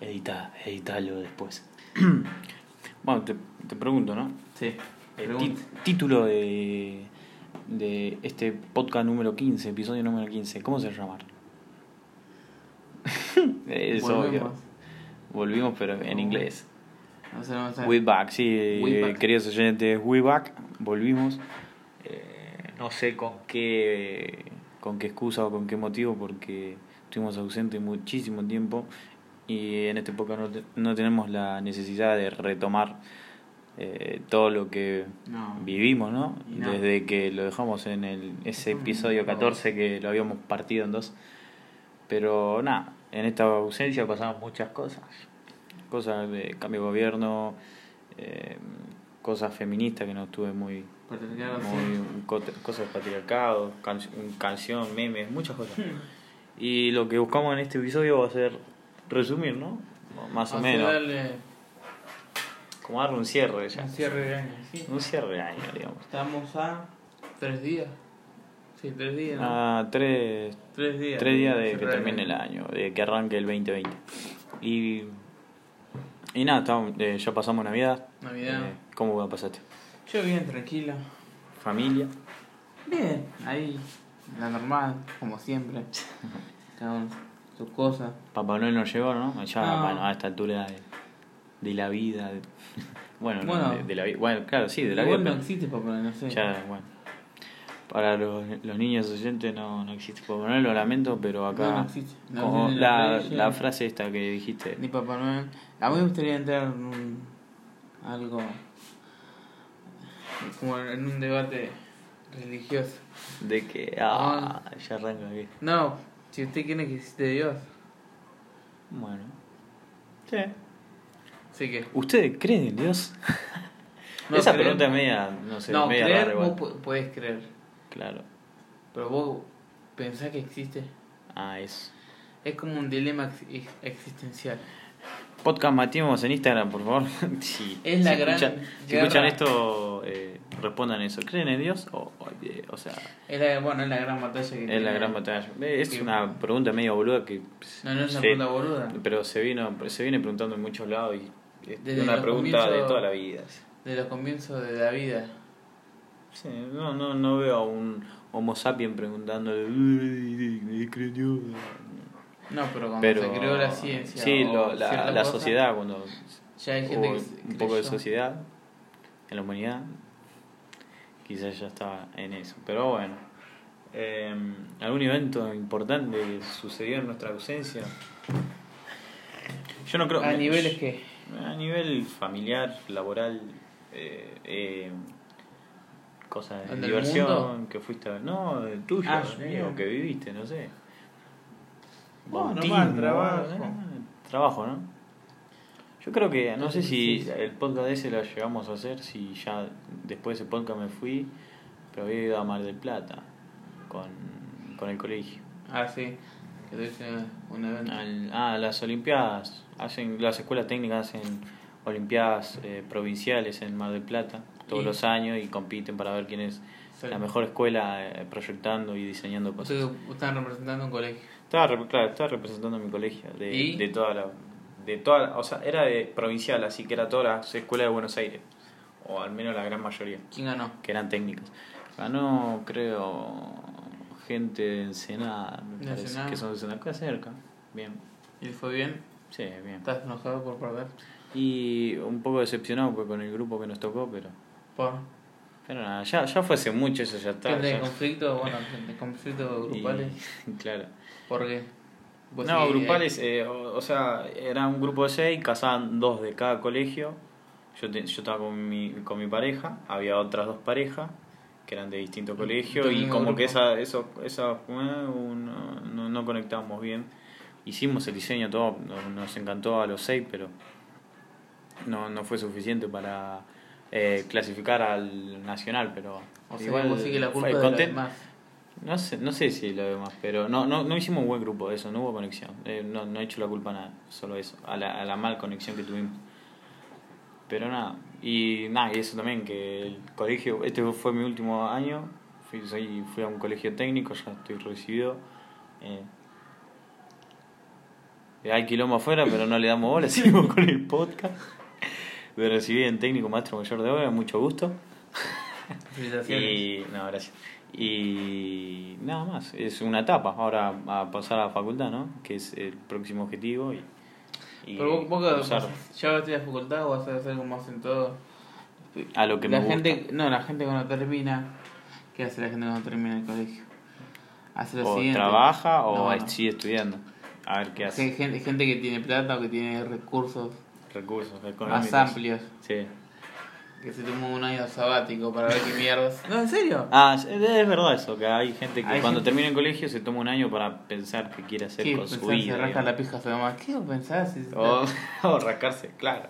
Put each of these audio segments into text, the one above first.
Edita, editalo después. bueno, te, te pregunto, ¿no? Sí. El ti- título de, de este podcast número 15, episodio número 15, ¿cómo se va a llamar? es obvio. Volvemos. Volvimos, pero en inglés. No sé, no sé. We back, sí, We eh, back. queridos oyentes, we back, volvimos. Eh, no sé con qué, con qué excusa o con qué motivo, porque estuvimos ausentes muchísimo tiempo y en este época no, te- no tenemos la necesidad de retomar eh, todo lo que No. vivimos, ¿no? Desde que lo dejamos en el, ese episodio 14 que lo habíamos partido en dos. Pero nada, en esta ausencia pasaron muchas cosas. Cosas de cambio de gobierno, eh, cosas feministas que no estuve muy... Muy cosas de patriarcado, can- canción, memes, muchas cosas. Hmm. Y lo que buscamos en este episodio va a ser resumir, ¿no? Más o a menos. darle Como darle un cierre ya. un cierre de año, sí. Un cierre de año, digamos. Estamos a tres días. Sí, tres días. ¿no? Ah, tres, tres días. tres días de que termine el año, de que arranque el 2020. Y, y nada, estamos, eh, ya pasamos Navidad. Navidad. Eh, ¿Cómo pasaste? Yo bien, tranquila. ¿Familia? Bien, ahí, la normal, como siempre. Cada uno sus cosas. Papá Noel no llegó, ¿no? Ya, No. a esta altura de, de la vida. de- bueno, no, Bueno. de, de la vida. Bueno, claro, sí, de la vida. no existe papá, no sé. ya, bueno. Para los, los niños oyentes no, no existe Papá Noel, lo lamento, pero acá. No, no existe. No como existe la, la frase esta que dijiste. Ni Papá Noel. A mí me gustaría entrar en un, algo como en un debate religioso. De que. Ah, ya arranca aquí. No, si usted quiere que existe Dios, Bueno. Sí. sí que. ¿Ustedes creen en Dios? No Esa creer- pregunta es media, no sé, no, media creer rara vos igual. pu- puedes creer, Claro. pero vos pensás que existe. Ah, es. Es como un dilema ex- existencial. Podcast Matimos en Instagram, por favor. si, Es la si gran escuchan, si escuchan esto, eh, respondan eso. ¿Creen en Dios? O, o, eh, o sea, Es la, bueno, es la gran batalla que es tiene- la gran batalla. Eh, Es una pregunta medio boluda que. No, no es una pregunta boluda. Pero se vino se viene preguntando en muchos lados y es Desde una pregunta de toda la vida. De los comienzos de la vida. Sí, no, no, no veo a un Homo sapiens preguntándole. "Uy, ¿cree Dios?". No, pero cuando Pero, se creó la ciencia. Sí, lo- la, la sociedad, cuando Ya hay gente hubo que un poco de sociedad en la humanidad, quizás ya estaba en eso. Pero bueno, eh, ¿algún evento importante que sucedió en nuestra ausencia? Yo no creo A niveles que. A nivel familiar, laboral, eh, eh, cosas de ¿Del diversión que fuiste a ver. No, tuyo, Ah, que viviste, no sé. Bautismo, normal, trabajo. eh, trabajo, ¿no? Yo creo que, no sé si el podcast ese lo llegamos a hacer, si ya después de ese podcast me fui, pero había ido a Mar del Plata con, con el colegio. Ah, sí. Un evento. Al- ah, las Olimpiadas, hacen, las escuelas técnicas hacen Olimpiadas eh, provinciales en Mar del Plata todos Y- los años y compiten para ver quién es la mejor escuela eh, proyectando y diseñando cosas. Ustedes están representando un colegio. Estaba, claro, estaba representando a mi colegio de, ¿Y? de toda la de toda la- o sea, era de provincial, así que era todas las escuelas de Buenos Aires o al menos la gran mayoría ¿Quién ganó? que eran técnicas. Ganó, creo, gente de Ensenada, me De parece, Ensenada. que son de Ensenada, cerca. Bien. ¿Y fue bien? Sí, bien. ¿Estás enojado por perder? Y un poco decepcionado pues, con el grupo que nos tocó, pero ¿Por? pero nada, ya, ya fue hace mucho, eso ya está. ¿Qué de ya. conflicto? Bueno, de conflictos Y- grupales. claro. ¿Por qué? Vos No, sí, grupales, eh, o, o sea, era un grupo de seis, casaban dos de cada colegio. Yo, te- yo estaba con mi, con mi pareja, había otras dos parejas que eran de distintos colegios Del y como grupo. que esa, eso, esa, eh, no, no, no conectábamos bien. Hicimos el diseño todo, nos, encantó a los seis, pero no, no fue suficiente para eh, clasificar al nacional, pero O sea, igual sí que la culpa fue de content-. No sé, no sé si lo demás, pero no, no, no hicimos un buen grupo de eso, no hubo conexión. Eh, no, no he hecho la culpa a nada, solo eso, a la, a la mal conexión que tuvimos. Pero nada, y nada, y eso también, que el colegio, este fue mi último año, fui, soy, fui a un colegio técnico, ya estoy recibido. eh, Hay quilombo afuera, pero no le damos bola, seguimos con el podcast. Me recibí en técnico maestro mayor de obra, mucho gusto. Y, no, gracias. Y nada más, es una etapa. Ahora a pasar a la facultad, ¿no? Que es el próximo objetivo. Y, y Pero vos, vos ya vas a ir a la facultad o vas a hacer como hacen todos. a lo que la me gusta. gente, no, la gente cuando termina, ¿qué hace la gente cuando termina el colegio? Hace lo o siguiente. trabaja o No, sigue estudiando. A ver qué hace. Gente, gente que tiene plata o que tiene recursos Recursos económicos. más amplios, Sí. Que se tomó un año sabático para ver qué mierdas. No, en serio. Ah, es es verdad eso, que hay gente que Hay cuando gente- termina el colegio se toma un año para pensar qué quiere hacer ¿Qué con su vida. Se rasca la pija a su mamá. ¿Qué pensás? Si- O, o rascarse, claro.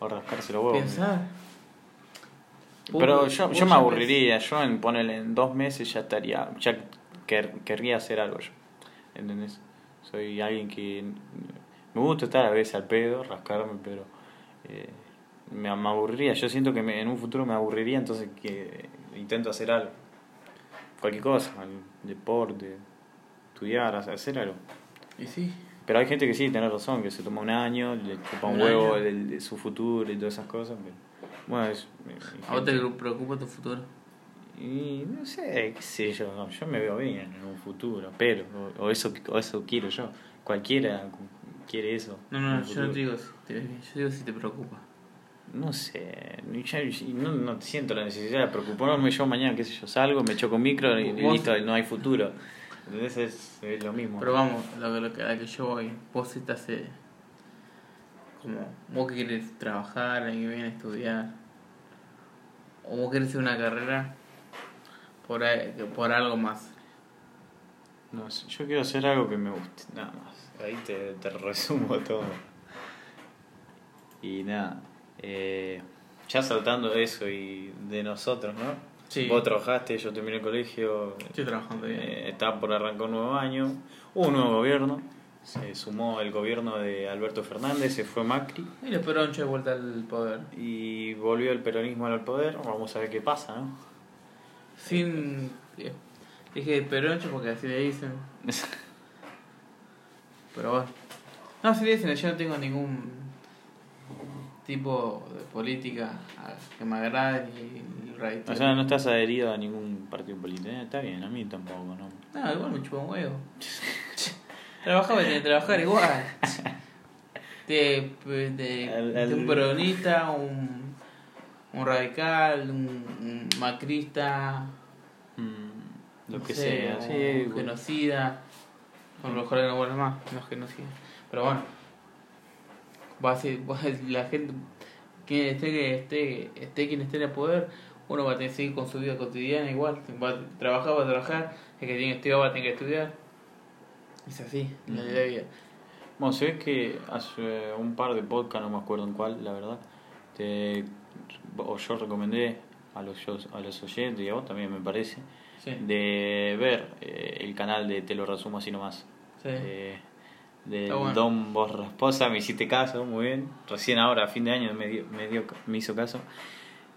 O rascarse los huevos. Pensar. Pero yo, yo me aburriría, yo en ponerle en dos meses ya estaría, ya quer- querría hacer algo yo, ¿entendés? Soy alguien que me gusta estar a veces al pedo, rascarme, pero eh, me, me aburriría, yo siento que me- en un futuro me aburriría, entonces que intento hacer algo, cualquier cosa, el deporte, estudiar, hacer- algo. Y sí. Pero hay gente que sí, tiene razón, que se toma un año, le chupa un, Un huevo de su futuro y todas esas cosas. Pero, bueno, es, ¿A vos te preocupa tu futuro? y no sé, qué sé yo, no, yo me veo bien en un futuro, pero, o, o eso, o eso quiero yo. Cualquiera quiere eso. No, no, yo no te digo si te ves bien, yo digo si te preocupa. No sé, ya- no, no siento la necesidad de preocuparme yo mañana, qué sé yo, salgo, me choco un micro y, y listo, no hay futuro. Entonces es, es lo mismo. Pero vamos, lo, que- lo que, a la que yo voy, vos estás eh, como, vos que querés trabajar, que viene a estudiar, o vos querés hacer una carrera por, por algo más. No sé, yo quiero hacer algo que me guste, nada más. Ahí te, te resumo todo. Y nada, eh, ya saltando de eso y de nosotros, ¿no? Sí. Vos trabajaste, yo terminé el colegio, Estoy trabajando bien. eh, estaba por arrancar un nuevo año, hubo un nuevo gobierno, se sumó el gobierno de Alberto Fernández, se fue Macri Y el peroncho de vuelta al poder. y volvió el peronismo al poder, vamos a ver qué pasa, ¿no? Sin... eh, Dije peroncho porque así le dicen. Pero bueno. No, si le dicen, yo no tengo ningún tipo de política que me agrade ni radical. O sea, no estás adherido a ningún partido político, Eh, está bien, a mí tampoco, ¿no? No, igual me chupa un huevo. Trabajaba y que trabajar igual. De, de, de un peronista, un, un radical, un, un macrista, Mm, lo no que sé, sea, un sí, bueno. genocida. Lo mejor no vuelve más, no genocida. Pero bueno, va a ser, va a- la gente, quien esté, que esté, esté quien esté en el poder, uno va a tener que seguir con su vida cotidiana igual. Va a trabajar, va a trabajar, el que tiene que estudiar va a tener que estudiar. Es así, la ley de la vida. Bueno, se ve que hace un par de podcasts, no me acuerdo en cuál, la verdad, te, o yo recomendé a los, a los oyentes y a vos también me parece, Sí, de ver eh, el canal de Te lo resumo así nomás. sí. Eh, del bueno. Don Vos Rasposa, me hiciste caso, muy bien. Recién ahora, a fin de año, me, dio, me, dio, me hizo caso.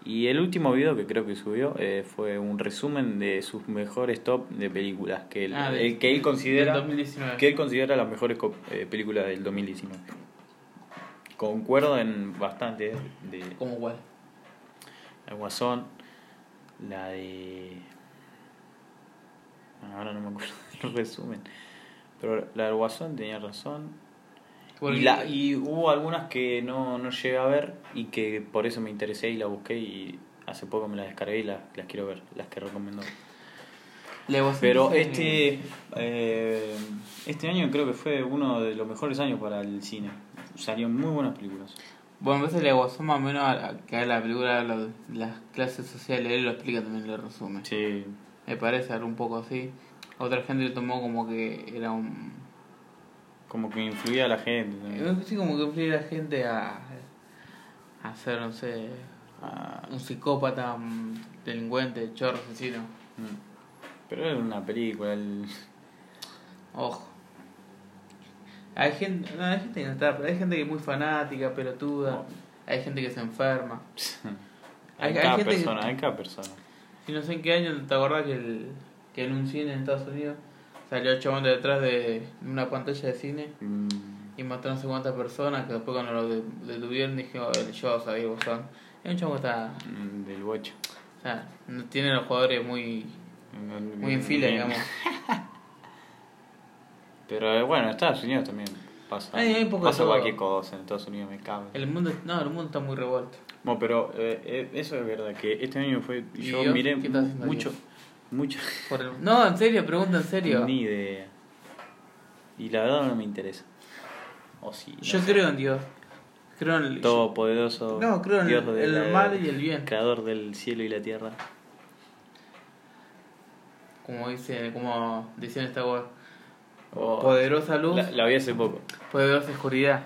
Y el último video que creo que subió eh, fue un resumen de sus mejores top de películas que él, Ah, de- el que él considera del 2019. que él considera las mejores eh, películas del 2019. Concuerdo en bastante de ¿Cómo cuál? El Guasón, la de bueno, ahora no me acuerdo del resumen. Pero la del Guasón tenía razón. Porque- Y, la, y hubo algunas que no, no llegué a ver y que por eso me interesé y la busqué y hace poco me las descargué y las, las quiero ver, las que recomendó. Pero este eh, este año creo que fue uno de los mejores años para el cine. Salieron muy buenas películas. Bueno, a veces la Guasón más o menos a- a- que a la película de las clases sociales, él lo explica también, lo resume. Sí, Me parece algo un poco así. Otra gente lo tomó como que era un... como que influía a la gente. también. Sí, como que influye a la gente a, a ser, no sé, Ah, un psicópata, un delincuente, chorro, asesino. mm. Pero era una película. el- Ojo. Hay gente, no, hay gente que no está, pero hay gente que es muy fanática, pelotuda. Oh. Hay gente que se enferma. Hay, Hay- hay cada que- persona, hay cada persona. Y no sé en qué año te acordás que, el, que en un cine en Estados Unidos salió el chabón de detrás de una pantalla de cine Mm, y mató a no cuántas personas que después cuando lo de- detuvieron dijeron yo sabía vos son. Es un chavo que está, Mm, Del bocho. o sea, no tiene los jugadores muy, muy en fila, digamos. Pero eh, bueno, en Estados Unidos también pasa, Hay- poco pasa cualquier cosa. En Estados Unidos me cago. El mundo, no, el mundo está muy revuelto. Bueno, pero eh, eh, eso es verdad, que este año fue... ¿Y Yo miré ¿Qué estás haciendo mucho? Mucho... Por el- No, en serio, pregunta en serio. Ni idea. Y la verdad no me interesa. O sí. no Yo sé. creo en Dios. Creo en el, Todopoderoso. No, creo en Dios el- el mal y el bien. Creador del cielo y la tierra. como dice, como decía en esta web, Oh, poderosa luz, la, la vi hace poco. poderosa oscuridad.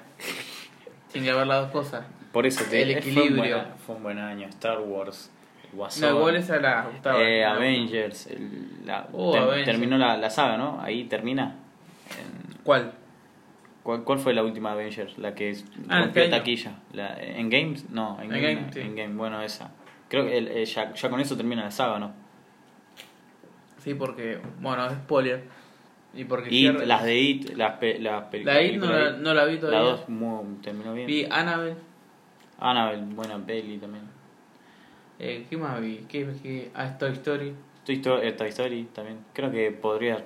Tiene que haber las dos cosas. Por eso te El eh, Fue equilibrio. un, buen, fue un buen año. Star Wars. Guasón, No, igual esa la gustaba. eh, la- Avengers. el- la- Oh, ter- Avengers. Terminó la, la saga, ¿no? Ahí termina. En- ¿Cuál? ¿Cuál, ¿Cuál fue la última Avengers? La que es- Ah, rompió este taquilla. La, ¿En Games? No, en, En Game, Game, sí. en Game. Bueno, esa. Creo que el- eh, ya, ya con eso termina la saga, ¿no? Sí, porque, bueno, es spoiler. Y porque cierra- las de It, las, pe- las pe- La IT no películas la, It, no la vi La todavía. 2 muy- terminó bien. Vi Annabelle. Annabelle, buena peli también. Eh, ¿Qué más vi? ¿Qué, qué? Ah, Toy Story. Toy Story, eh, Toy Story también. Creo que podría.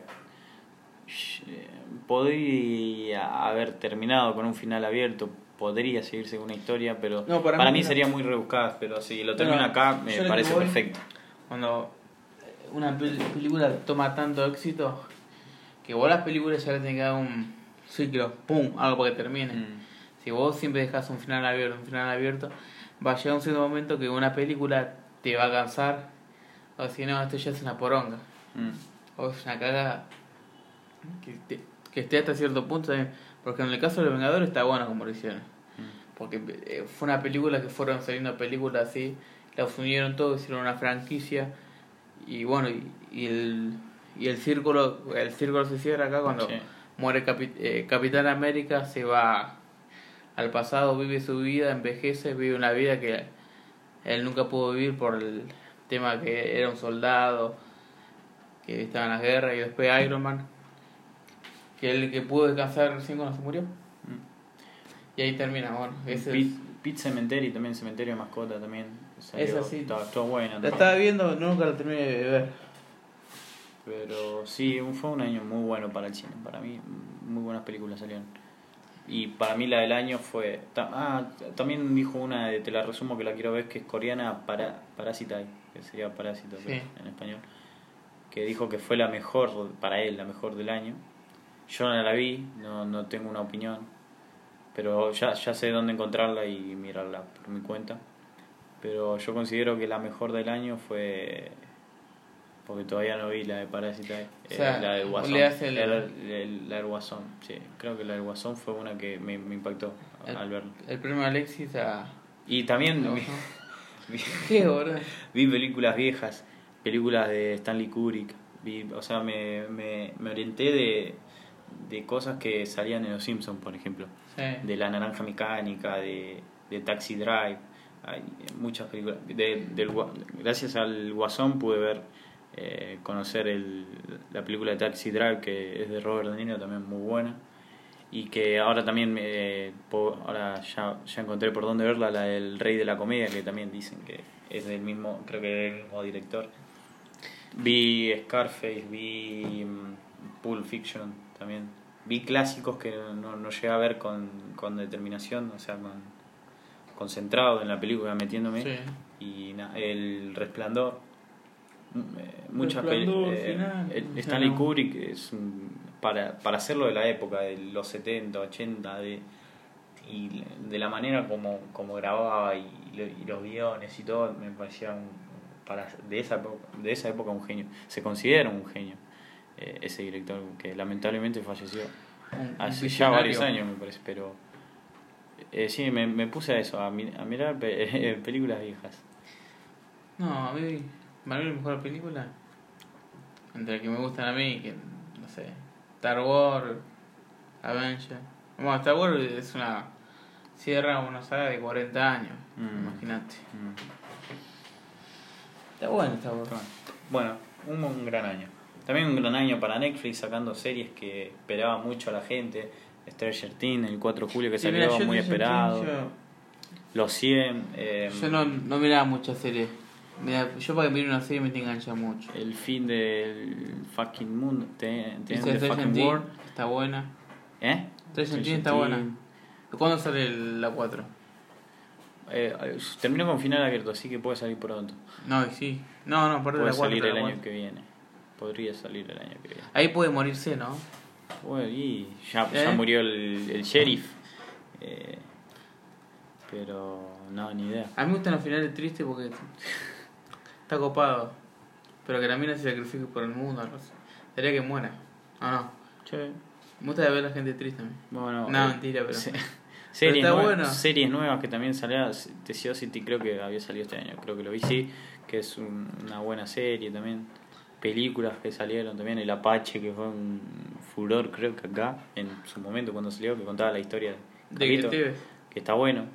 eh, Podría haber terminado con un final abierto. Podría seguirse con una historia, pero No, para para, mí mí no. sería muy rebuscada. Pero si lo termina Bueno, acá, me parece voy- perfecto. Cuando una pel- película toma tanto éxito, que vos las películas ya le tenés que dar un ciclo, pum, algo para que termine. Mm. Si vos siempre dejas un final abierto, un final abierto, va a llegar un cierto momento que una película te va a cansar. O si no, esto ya es una poronga. Mm. O es una cagada. Que, te- que esté hasta cierto punto también. Porque en el caso de Los Vengadores está bueno como lo hicieron. Mm. Porque eh, fue una película que fueron saliendo películas así, las unieron todo, hicieron una franquicia. Y bueno, y, y el, y el círculo el círculo se cierra acá cuando Sí. muere Capi- eh, Capitán América, se va al pasado, vive su vida, envejece, vive una vida que él nunca pudo vivir por el tema que era un soldado, que estaba en la guerra, y después Iron Man, que él que pudo descansar recién cuando se murió. Mm. Y ahí termina, bueno, ese Pit, es- Pit Cemetery también, Cementerio de Mascota también. salió, Esa sí. Estaba, estuvo buena. La estaba viendo, nunca la terminé de ver. Pero sí, fue un año muy bueno para el cine. Para mí, muy buenas películas salieron. Y para mí la del año fue... ta- Ah, también dijo una, de- te la resumo que la quiero ver, que es coreana, para, Parasitai, que sería Parásito Sí. en español. Que dijo que fue la mejor, para él, la mejor del año. Yo no la vi, no, no tengo una opinión. Pero ya, ya sé dónde encontrarla y mirarla por mi cuenta. Pero yo considero que la mejor del año fue porque todavía no vi la de Parasite, O sea, la del Guasón. le hace el- El- el- la del Guasón, sí. Creo que la del Guasón fue una que me, me impactó El- al verla. El premio Alexis a... Y también No, vi, no. vi- ¿Qué, boludo? vi películas viejas, películas de Stanley Kubrick. Vi, o sea, me, me, me orienté de, de cosas que salían en Los Simpsons, por ejemplo. Sí. De La Naranja Mecánica, de, de Taxi Drive. Hay muchas películas. De, del, gracias al Guasón pude ver, eh, conocer el, la película de Taxi Drive, que es de Robert De Niro, también muy buena. Y que ahora también, eh, po- ahora ya, ya encontré por dónde verla, la del Rey de la Comedia, que también dicen que es del mismo, creo que es del mismo director. Vi Scarface, vi mm, Pulp Fiction también. Vi clásicos que no, no llegué a ver con, con determinación, o sea, con, concentrado en la película, metiéndome. Sí. Y na- El Resplandor. Mm, eh, Muchas Resplandor, eh, eh, sea, Stanley no. Kubrick es para, para hacerlo de la época, de los 70, 80, de, y de la manera como, como grababa y, y los guiones y todo, me parecía un, para, de, esa, época- de esa época un genio. Se considera un genio eh, ese director que lamentablemente falleció Un- un hace ya varios años, me parece, pero eh, sí, me, me puse a eso, a, mi- a mirar pe- películas viejas. No, a mí, la mejor película, entre que me gustan a mí, que no sé, Star Wars, Avengers. Bueno, Star Wars es una. cierra una saga de 40 años, Mm. imagínate. Mm. Está bueno Star Wars. Bueno, un, un gran año. También un gran año para Netflix sacando series que esperaba mucho a la gente. Stranger Things, el 4 de julio que Sí, salió, mira, muy esperado. Yo- Los 100, eh, Yo no, no miraba muchas series. Mira, yo para que mire una serie me te engancha mucho. el fin del fucking mundo, te, te- Viste, the fucking world. está buena. ¿Eh? Things está buena. ¿Cuándo sale el- la 4? Eh, terminó con final abierto, así que puede salir pronto. No, sí. No, no, aparte de Puede la 4. salir el año 4. que viene. Podría salir el año que viene. Ahí puede morirse, ¿no? Bueno, y ya, ya ¿Eh? murió el, el sheriff. Eh, pero no, ni idea. A mí me gustan los finales tristes porque está copado. Pero que la mina se sacrifique por el mundo, algo así. Sería que muera. ¿O no? Che, Me gusta ver a la gente triste a mí. bueno. No, eh, mentira, pero. se- series, está nue- bueno. series nuevas que también salieron. The City creo que había salido este año. Creo que lo vi, sí. Que es un- una buena serie también. Películas que salieron también. El Apache, que fue un furor, creo que acá, en su momento cuando salió, que contaba la historia De detective. que está bueno.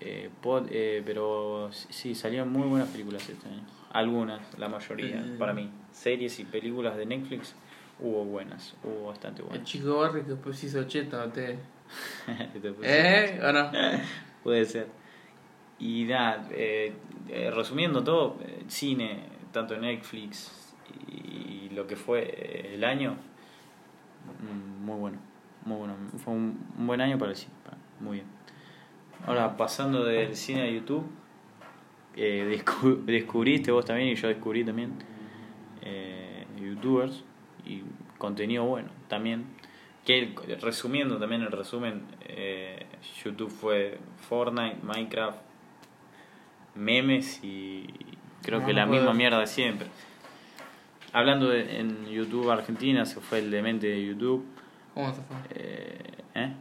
Eh, pod- eh, pero sí, salieron muy buenas películas este año. Algunas, la mayoría, Eh. para mí. Series y películas de Netflix hubo buenas, hubo bastante El buenas. chico Barry que después hizo cheta, te. ¿Eh? ¿O no? Puede ser. Y nada, eh, eh, resumiendo todo, cine, tanto Netflix y lo que fue el año, mm, muy bueno, muy bueno. Fue un, un buen año para el cine, muy bien. Ahora, pasando del cine a YouTube, eh, descu- descubriste vos también y yo descubrí también eh, youtubers y contenido bueno también. Que resumiendo también el resumen, eh, YouTube fue Fortnite, Minecraft, memes y creo No, que no la puedo. misma mierda de siempre. Hablando de, en YouTube Argentina, se fue el demente de YouTube. ¿Cómo se fue? Eh, ¿eh?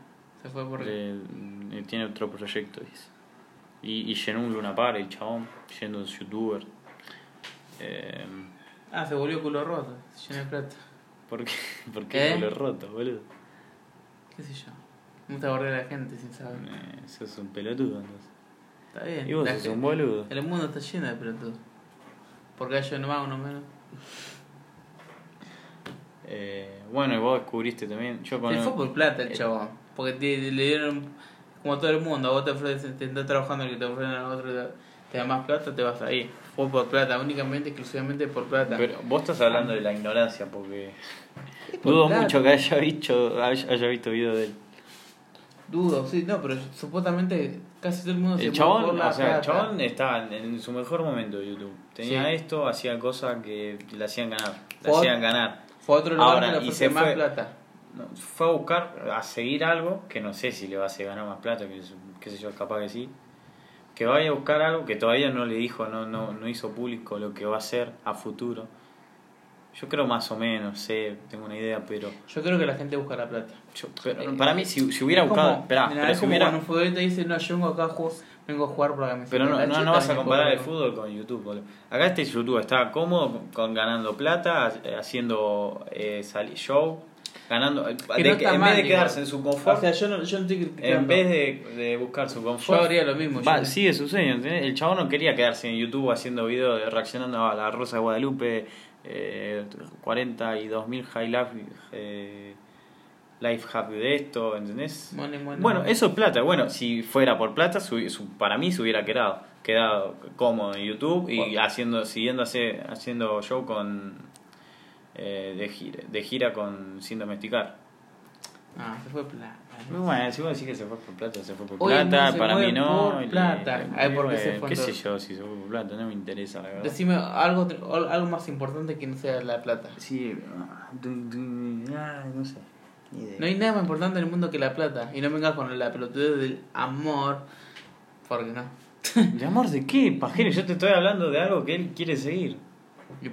Se fue por. Le- eh, tiene otro proyecto, dice. Y, y llenó un Luna Park, el chabón, yendo de youtuber. Eh, Ah, se volvió culo roto. Se llenó de plata. ¿Por qué? ¿Por qué ¿Eh? culo roto, boludo? ¿Qué sé yo? Me gusta borrar a la gente sin saber. Eh, sos un pelotudo, entonces. Está bien. Y vos la sos gente- un boludo. El mundo está lleno de pelotudos. Porque hay uno más, uno menos. Eh, bueno, y vos descubriste también. Yo con Se fue por plata el eh, chabón. Porque te- le dieron, como todo el mundo, a vos te ofrecen, te estás trabajando y te ofrecen a otro, te, da más plata, te vas ahí. Fue por plata, únicamente, exclusivamente por plata. Pero vos estás hablando de la ignorancia, porque por dudo plata. mucho que haya visto, haya, visto video de él. Dudo, sí, no, pero supuestamente casi todo el mundo se El mueve chabón, por la o sea, el chabón estaba en, su mejor momento de YouTube. Tenía Sí. esto, hacía cosas que le hacían ganar. Le Fue- hacían ganar. Fue a otro lugar Ahora, que le y se más fue- plata. No, fue a buscar, a seguir algo que no sé si le va a hacer ganar más plata, que qué sé yo, capaz que sí. Que vaya a buscar algo que todavía no le dijo, no, no, no hizo público lo que va a hacer a futuro. Yo creo más o menos, sé, tengo una idea, pero, Yo creo que la gente busca la plata. yo- pero Eh, para mí si, si hubiera buscado, como- esperá, mirá, pero es si hubiera, un futbolista dice, no, yo vengo acá jugar, vengo a jugar por la camiseta. pero no, no, no vas a comparar el fútbol con YouTube, boludo. Acá este YouTube está cómodo con, con ganando plata, haciendo eh, show, ganando, eh, Que de no en mal, vez de igual. quedarse en su confort, O sea, yo no, yo no estoy criticando. en vez de, de buscar su Yo confort, haría lo mismo. Va, yo- sigue su sueño, ¿entendés? El chabón no quería quedarse en YouTube haciendo videos de reaccionando a la Rosa de Guadalupe, eh, 42.000 high life, eh, life happy de esto, ¿entendés? Money, money, Bueno, money. eso es plata. Bueno, si fuera por plata, su- su- para mí se hubiera quedado, quedado cómodo en YouTube y Bueno. haciendo, siguiendo haciendo show con eh, de gira, de gira con sin domesticar. Ah, se fue plata. Bueno, si vos decís que se fue por plata, se fue por Hoy plata, para mí no. por plata. y- Ay, porque bueno, se fue ¿Qué sé yo si se fue por plata? No me interesa, la verdad. Decime algo, algo más importante que no sea la plata. Sí, ah, ay, no sé. No hay nada más importante en el mundo que la plata. Y no vengas con la pelotudez del amor. Porque no. ¿De amor de qué, pajero? Yo te estoy hablando de algo que él quiere seguir. Y,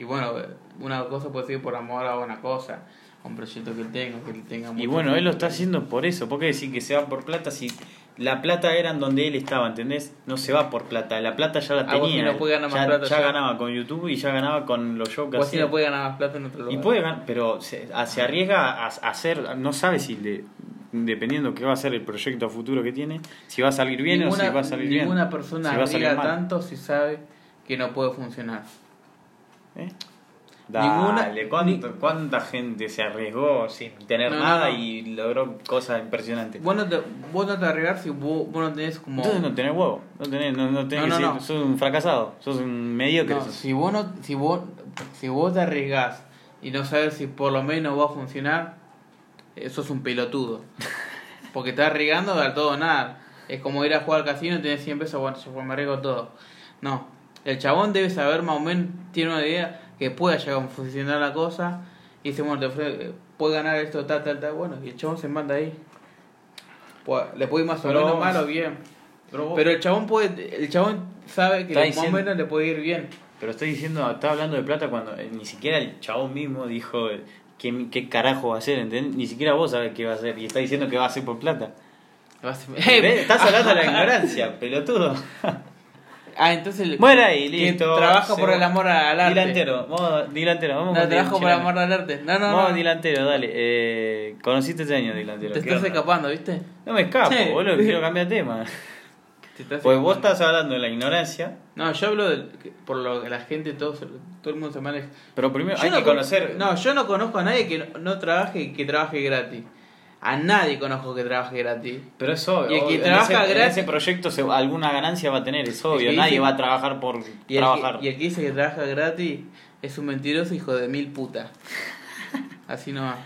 y bueno, una cosa puede ser por amor a una cosa. A un proyecto que él tenga, que tenga Y mucho bueno, él lo está haciendo por eso. ¿Por qué decir que se va por plata si la plata era en donde él estaba, ¿entendés? No se va por plata. La plata ya la Ah, tenía. no puede ganar más ya, plata ya ya. ganaba con YouTube y ya ganaba con los shows que hacía. no puede ganar más plata en otro lugar. Y puede ganar, pero se, a- se arriesga a, a hacer, no sabe si le, dependiendo qué va a ser el proyecto a futuro que tiene, si va a salir bien ninguna, o si va a salir bien. Ninguna persona Si arriesga tanto si sabe que no puede funcionar. ¿Eh? Ninguna- Dale, ¿cuánto- ¿cuánta gente se arriesgó sin tener No, nada no. y logró cosas impresionantes? Vos no te, vos no te arriesgás si vos, vos no tenés como... Entonces no tenés huevo, no tenés, no, no tenés que ser- sos un fracasado, sos un mediocre. Sos. si vos no, si vos, si vos te arriesgás y no sabes si por lo menos va a funcionar, eh, sos un pelotudo. Porque estás arriesgando al todo nada. Es como ir a jugar al casino y tenés 100 pesos, bueno, yo me arriesgo todo. No, el chabón debe saber más o menos, tiene una idea que pueda llegar a funcionar la cosa y dice, bueno, te ofre- puede ganar esto, tal, tal, tal, bueno, y el chabón se manda ahí. Pu- Le puede ir más o menos mal o bien. Pero, vos- Pero el chabón puede, el chabón sabe que Está más o menos le puede ir bien. pero estoy diciendo, estaba hablando de plata cuando eh, ni siquiera el chabón mismo dijo eh, qué, qué carajo va a hacer, ¿entendés? Ni siquiera vos sabés qué va a hacer y está diciendo que va a hacer por plata. Estás hablando de la ignorancia, pelotudo. Ah, entonces el- Muera ahí, listo. Trabaja por el amor al arte. Dilantero, vamos, dilantero, vamos No, trabajo por el amor al arte. No, no, Vamos, no. dilantero, dale. Eh, conociste este año, dilantero. Te ¿qué estás onda? escapando, ¿viste? No me escapo, Sí. boludo, quiero cambiar de tema. Te estás Pues vos estás hablando de la ignorancia, No, yo hablo de, por lo que la gente, todo, todo el mundo se maneja. pero primero Yo hay no que con- conocer. No, yo no conozco a nadie que no, no trabaje y que trabaje gratis. A nadie conozco que trabaje gratis. Pero es obvio. Y el que en trabaja ese, en gratis- ese proyecto se- alguna ganancia va a tener, es obvio. Nadie dice- va a trabajar por Y el, trabajar. que, y el que dice que trabaja gratis es un mentiroso hijo de mil putas. Así no va.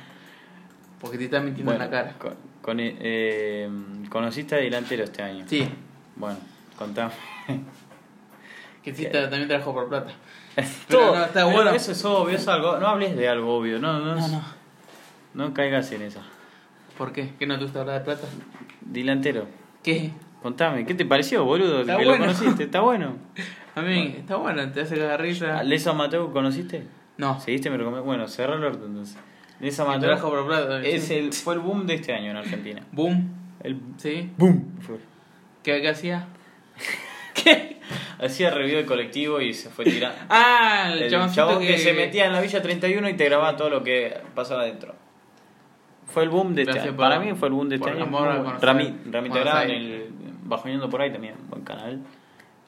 Porque te está mintiendo Bueno, en la cara. con- con, eh, eh, ¿Conociste a delantero este año? Sí, Bueno, contame. que sí, ta- también trabajó por plata. Pero Todo- no, está bueno. Eso es obvio, es algo. No hables de algo obvio, no, no, No, no. no caigas en esa. ¿Por qué? ¿Qué no te gusta hablar de plata? Delantero, ¿Qué? contame, ¿qué te pareció, boludo? Está que bueno. lo conociste, está bueno. A mí, está bueno, te hace cagar risa. ¿A Lesa Mateo conociste? No, ¿Seguiste? Me recomendó. Bueno, cerrá el orto entonces. Lesa que Mateo por plata. es sí. el, fue el boom de este año en Argentina. Boom, El ¿sí? boom fue. ¿Qué, qué hacía? ¿Qué? Hacía review de colectivo y se fue tirando. Ah, el, El chabón que... se metía en la Villa 31 y te grababa todo lo que pasaba adentro. Fue el boom de este año. Para mí fue el boom de este año. Rami, Rami Aires. el Bajoneando por ahí también, buen canal.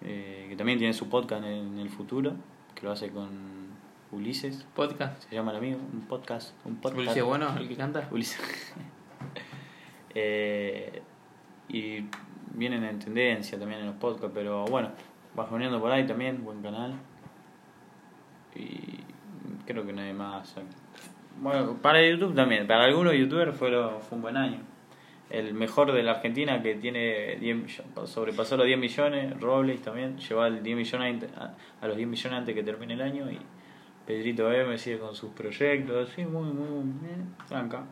eh, que también tiene su podcast en, en el futuro, que lo hace con Ulises, Podcast. se llama el amigo, un podcast. Un podcast. Ulises Bueno, el que canta. Ulises. Eh, y vienen en tendencia también en los podcasts, pero bueno, bajoneando por ahí también, buen canal. Y creo que nadie más. Bueno, para YouTube también, para algunos youtubers fue, lo- fue un buen año. El mejor de la Argentina que tiene 10 millones, sobrepasó los 10 millones, Robles también, llegó al 10 millones a, a los 10 millones antes que termine el año y Pedrito M sigue con sus proyectos, sí, muy, muy, bien, tranca.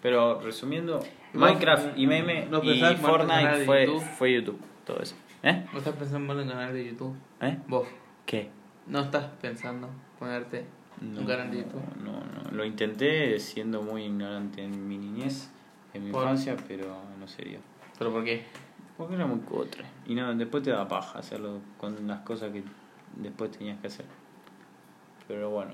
Pero resumiendo, ¿Vos, Minecraft y meme no y Fortnite fue, YouTube? fue YouTube, todo eso. ¿Eh? ¿No estás pensando en canal de YouTube? ¿Eh? Vos, ¿Qué? ¿no estás pensando ponerte No? No, no, lo intenté siendo muy ignorante en mi niñez, en mi Por- infancia, pero no se dio. ¿Pero por qué? Porque era muy cutre. Y no, después te da paja hacerlo con las cosas que después tenías que hacer. Pero bueno.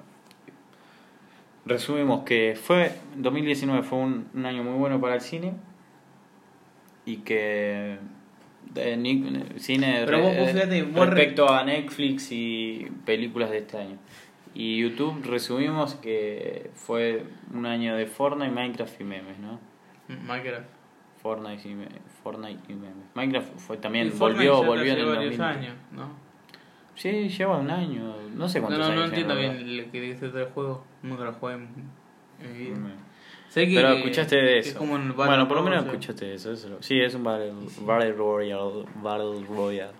Resumimos que fue 2019 fue un, un año muy bueno para el cine y que de ni- cine Pero vos- vos fíjate, vos re- respecto a Netflix y películas de este año. Y YouTube resumimos que fue un año de Fortnite, Minecraft y memes, ¿no? Minecraft. Fortnite y, me- Fortnite y memes. Minecraft fue también, Y Fortnite volvió, ya volvió en el varios 2000. años, ¿no? Sí, lleva un año, no sé No, cuántos no, años. no entiendo bien lo que dice del juego. Nunca lo jugué en, mi vida. ¿verdad? Sé que, Pero escuchaste de eso. Es como bueno, por lo menos escuchaste eso. eso. Sí, es un Battle, battle Royale. Battle Royale.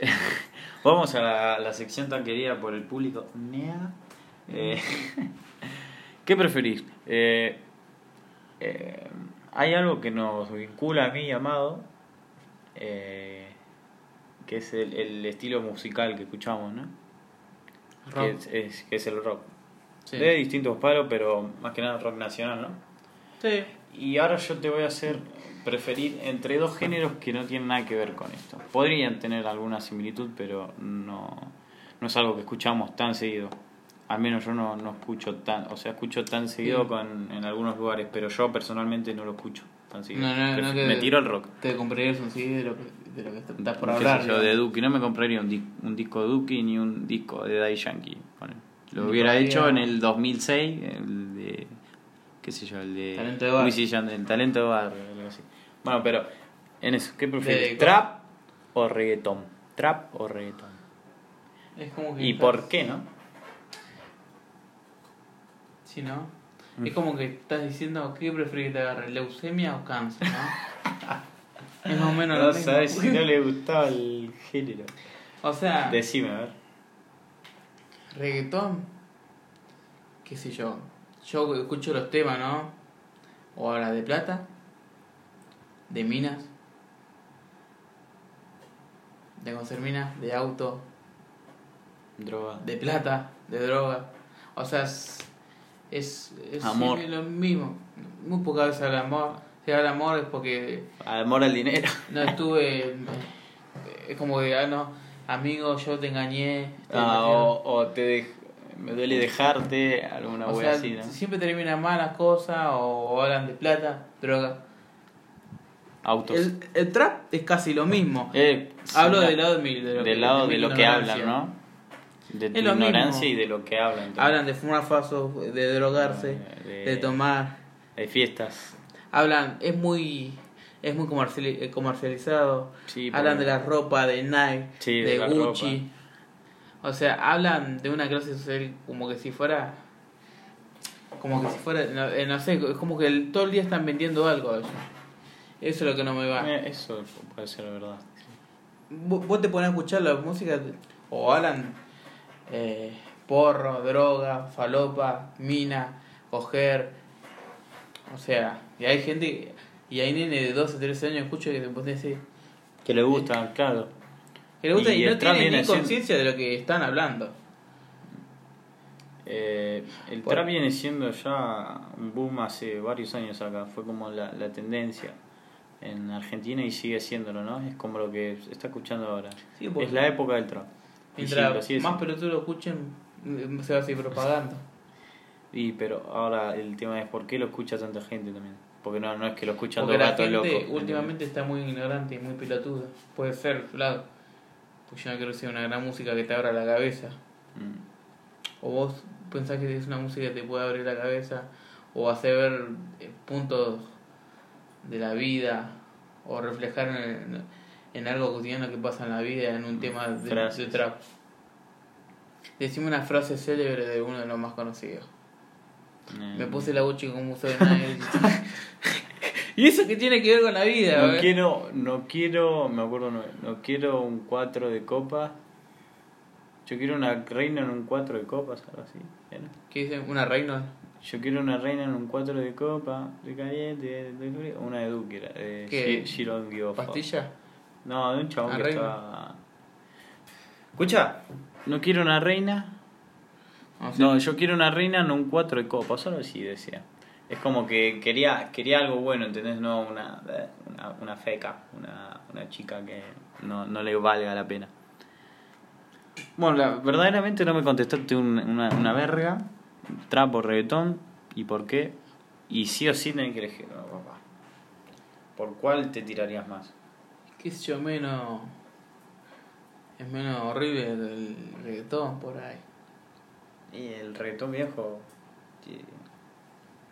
Vamos a la, la sección tan querida por el público. Eh, ¿Qué preferís? Eh, eh, hay algo que nos vincula a mí Amado, eh, que es el, el estilo musical que escuchamos, ¿no? Rock. Que es, es- que es el rock. Sí. De distintos palos, pero más que nada rock nacional, ¿no? Sí. Y ahora yo te voy a hacer preferir entre dos géneros que no tienen nada que ver con esto. Podrían tener alguna similitud, pero no, no es algo que escuchamos tan seguido. Al menos yo no, no escucho tan, o sea, escucho tan seguido Sí. con, en algunos lugares, pero yo personalmente no lo escucho tan seguido. No, no, no Pref- te- Me tiro al rock. Te comprarías un CD de lo que, de lo que estás por hablar. yo, de. Duki. No me compraría un, di- un disco de Duki ni un disco de Daddy Yankee. Lo hubiera hecho en el 2006, el de. qué sé yo, el de. Talento de barrio. Wisin y Yandel, talento de barrio. Bueno, pero en eso, ¿qué prefieres? De- ¿Trap o reggaetón? ¿Trap o reggaetón? Es como que ¿Y estás- por qué, no? Sí, ¿no? Mm. Es como que estás diciendo, ¿qué preferís que te agarre? ¿Leucemia o cáncer, no? es más o menos lo No mismo. sabes si no le gustaba el género. O sea, Decime, a ver. reggaetón, qué sé yo. Yo escucho los temas, ¿no? O habla de plata, de minas, de conseguir minas, de auto, Droga. de plata, de droga. O sea, es, es, es Amor. siempre lo mismo. Muy pocas veces habla de amor. Si habla de amor es porque Amor al dinero. no estuve. Es como que, ah, no, amigo, yo te engañé. te Ah, o, o te dej- me duele dejarte, alguna o sea, así, ¿no? siempre terminan mal las cosas o hablan de plata, droga. Autos. El, el trap es casi lo mismo. Eh, Hablo del lado de mi, de lo, del que- lado de lo que hablan, ¿no? De tu mismo. ignorancia y de lo que hablan. Hablan de fumar fasos, de drogarse, De- de tomar. Hay fiestas. Hablan, es muy es muy comerciali- eh, comercializado. Sí, hablan de la ropa, de Nike, Sí, de de, Gucci. O sea, hablan de una clase social como que si fuera como que si fuera no, eh, no sé, es como que el- todo el día están vendiendo algo ellos. Eso es lo que no me va. Eh, Eso puede ser verdad. Vos vos te pones a escuchar la música o hablan eh, porro, droga, falopa, mina, coger. O sea, y hay gente, y hay nene de 12 o 13 años escucho que te puede decir Que le gusta, claro. que le gusta y, Y no tiene ni siendo- conciencia de lo que están hablando. Eh, el Por- trap viene siendo ya un boom hace varios años acá. Fue como la, la tendencia en Argentina y sigue siéndolo, ¿no? Es como lo que se está escuchando ahora. Sí, es la época del trap. Sí, Mientras sigue más pelotudos lo escuchen, mm, se va a seguir propagando. Y pero ahora el tema es por qué lo escucha tanta gente también. Porque no, no es que lo escuchan dos gatos locos. últimamente está muy ignorante y muy pelotuda. Puede ser, claro. Pues yo no quiero decir una gran música que te abra la cabeza. Mm. O vos pensás que es una música que te puede abrir la cabeza o hacer ver eh, puntos de la vida o reflejar en, en algo cotidiano que pasa en la vida en un tema de, trap. Decime una frase célebre de uno de los más conocidos. Me puse la Gucci con un museo de Nike. ¿Y eso qué tiene que ver con la vida? No eh? quiero, no quiero, me acuerdo, no, no quiero un 4 de copas. Yo quiero una reina en un 4 de copas, algo así. ¿era? ¿Qué dice? ¿Una reina? Yo quiero una reina en un 4 de copa, de caliente, de. Una de Duque era, de ¿Qué? She- She. ¿Pastilla? No, de un chabón ¿Una que reina? estaba... Escucha, no quiero una reina. No, sé. No, yo quiero una reina en un 4 de copas, solo así decía. Es como que quería quería algo bueno, ¿entendés? No una, una, una feca, una, una chica que no, no le valga la pena. Bueno, la- verdaderamente no me contestaste un- una, una verga, trapo, reggaetón, y por qué. Y sí o sí tenés que elegir, no, papá. ¿Por cuál te tirarías más? qué sé yo, menos. Es menos horrible el reggaetón por ahí. Y el reggaetón viejo tiene,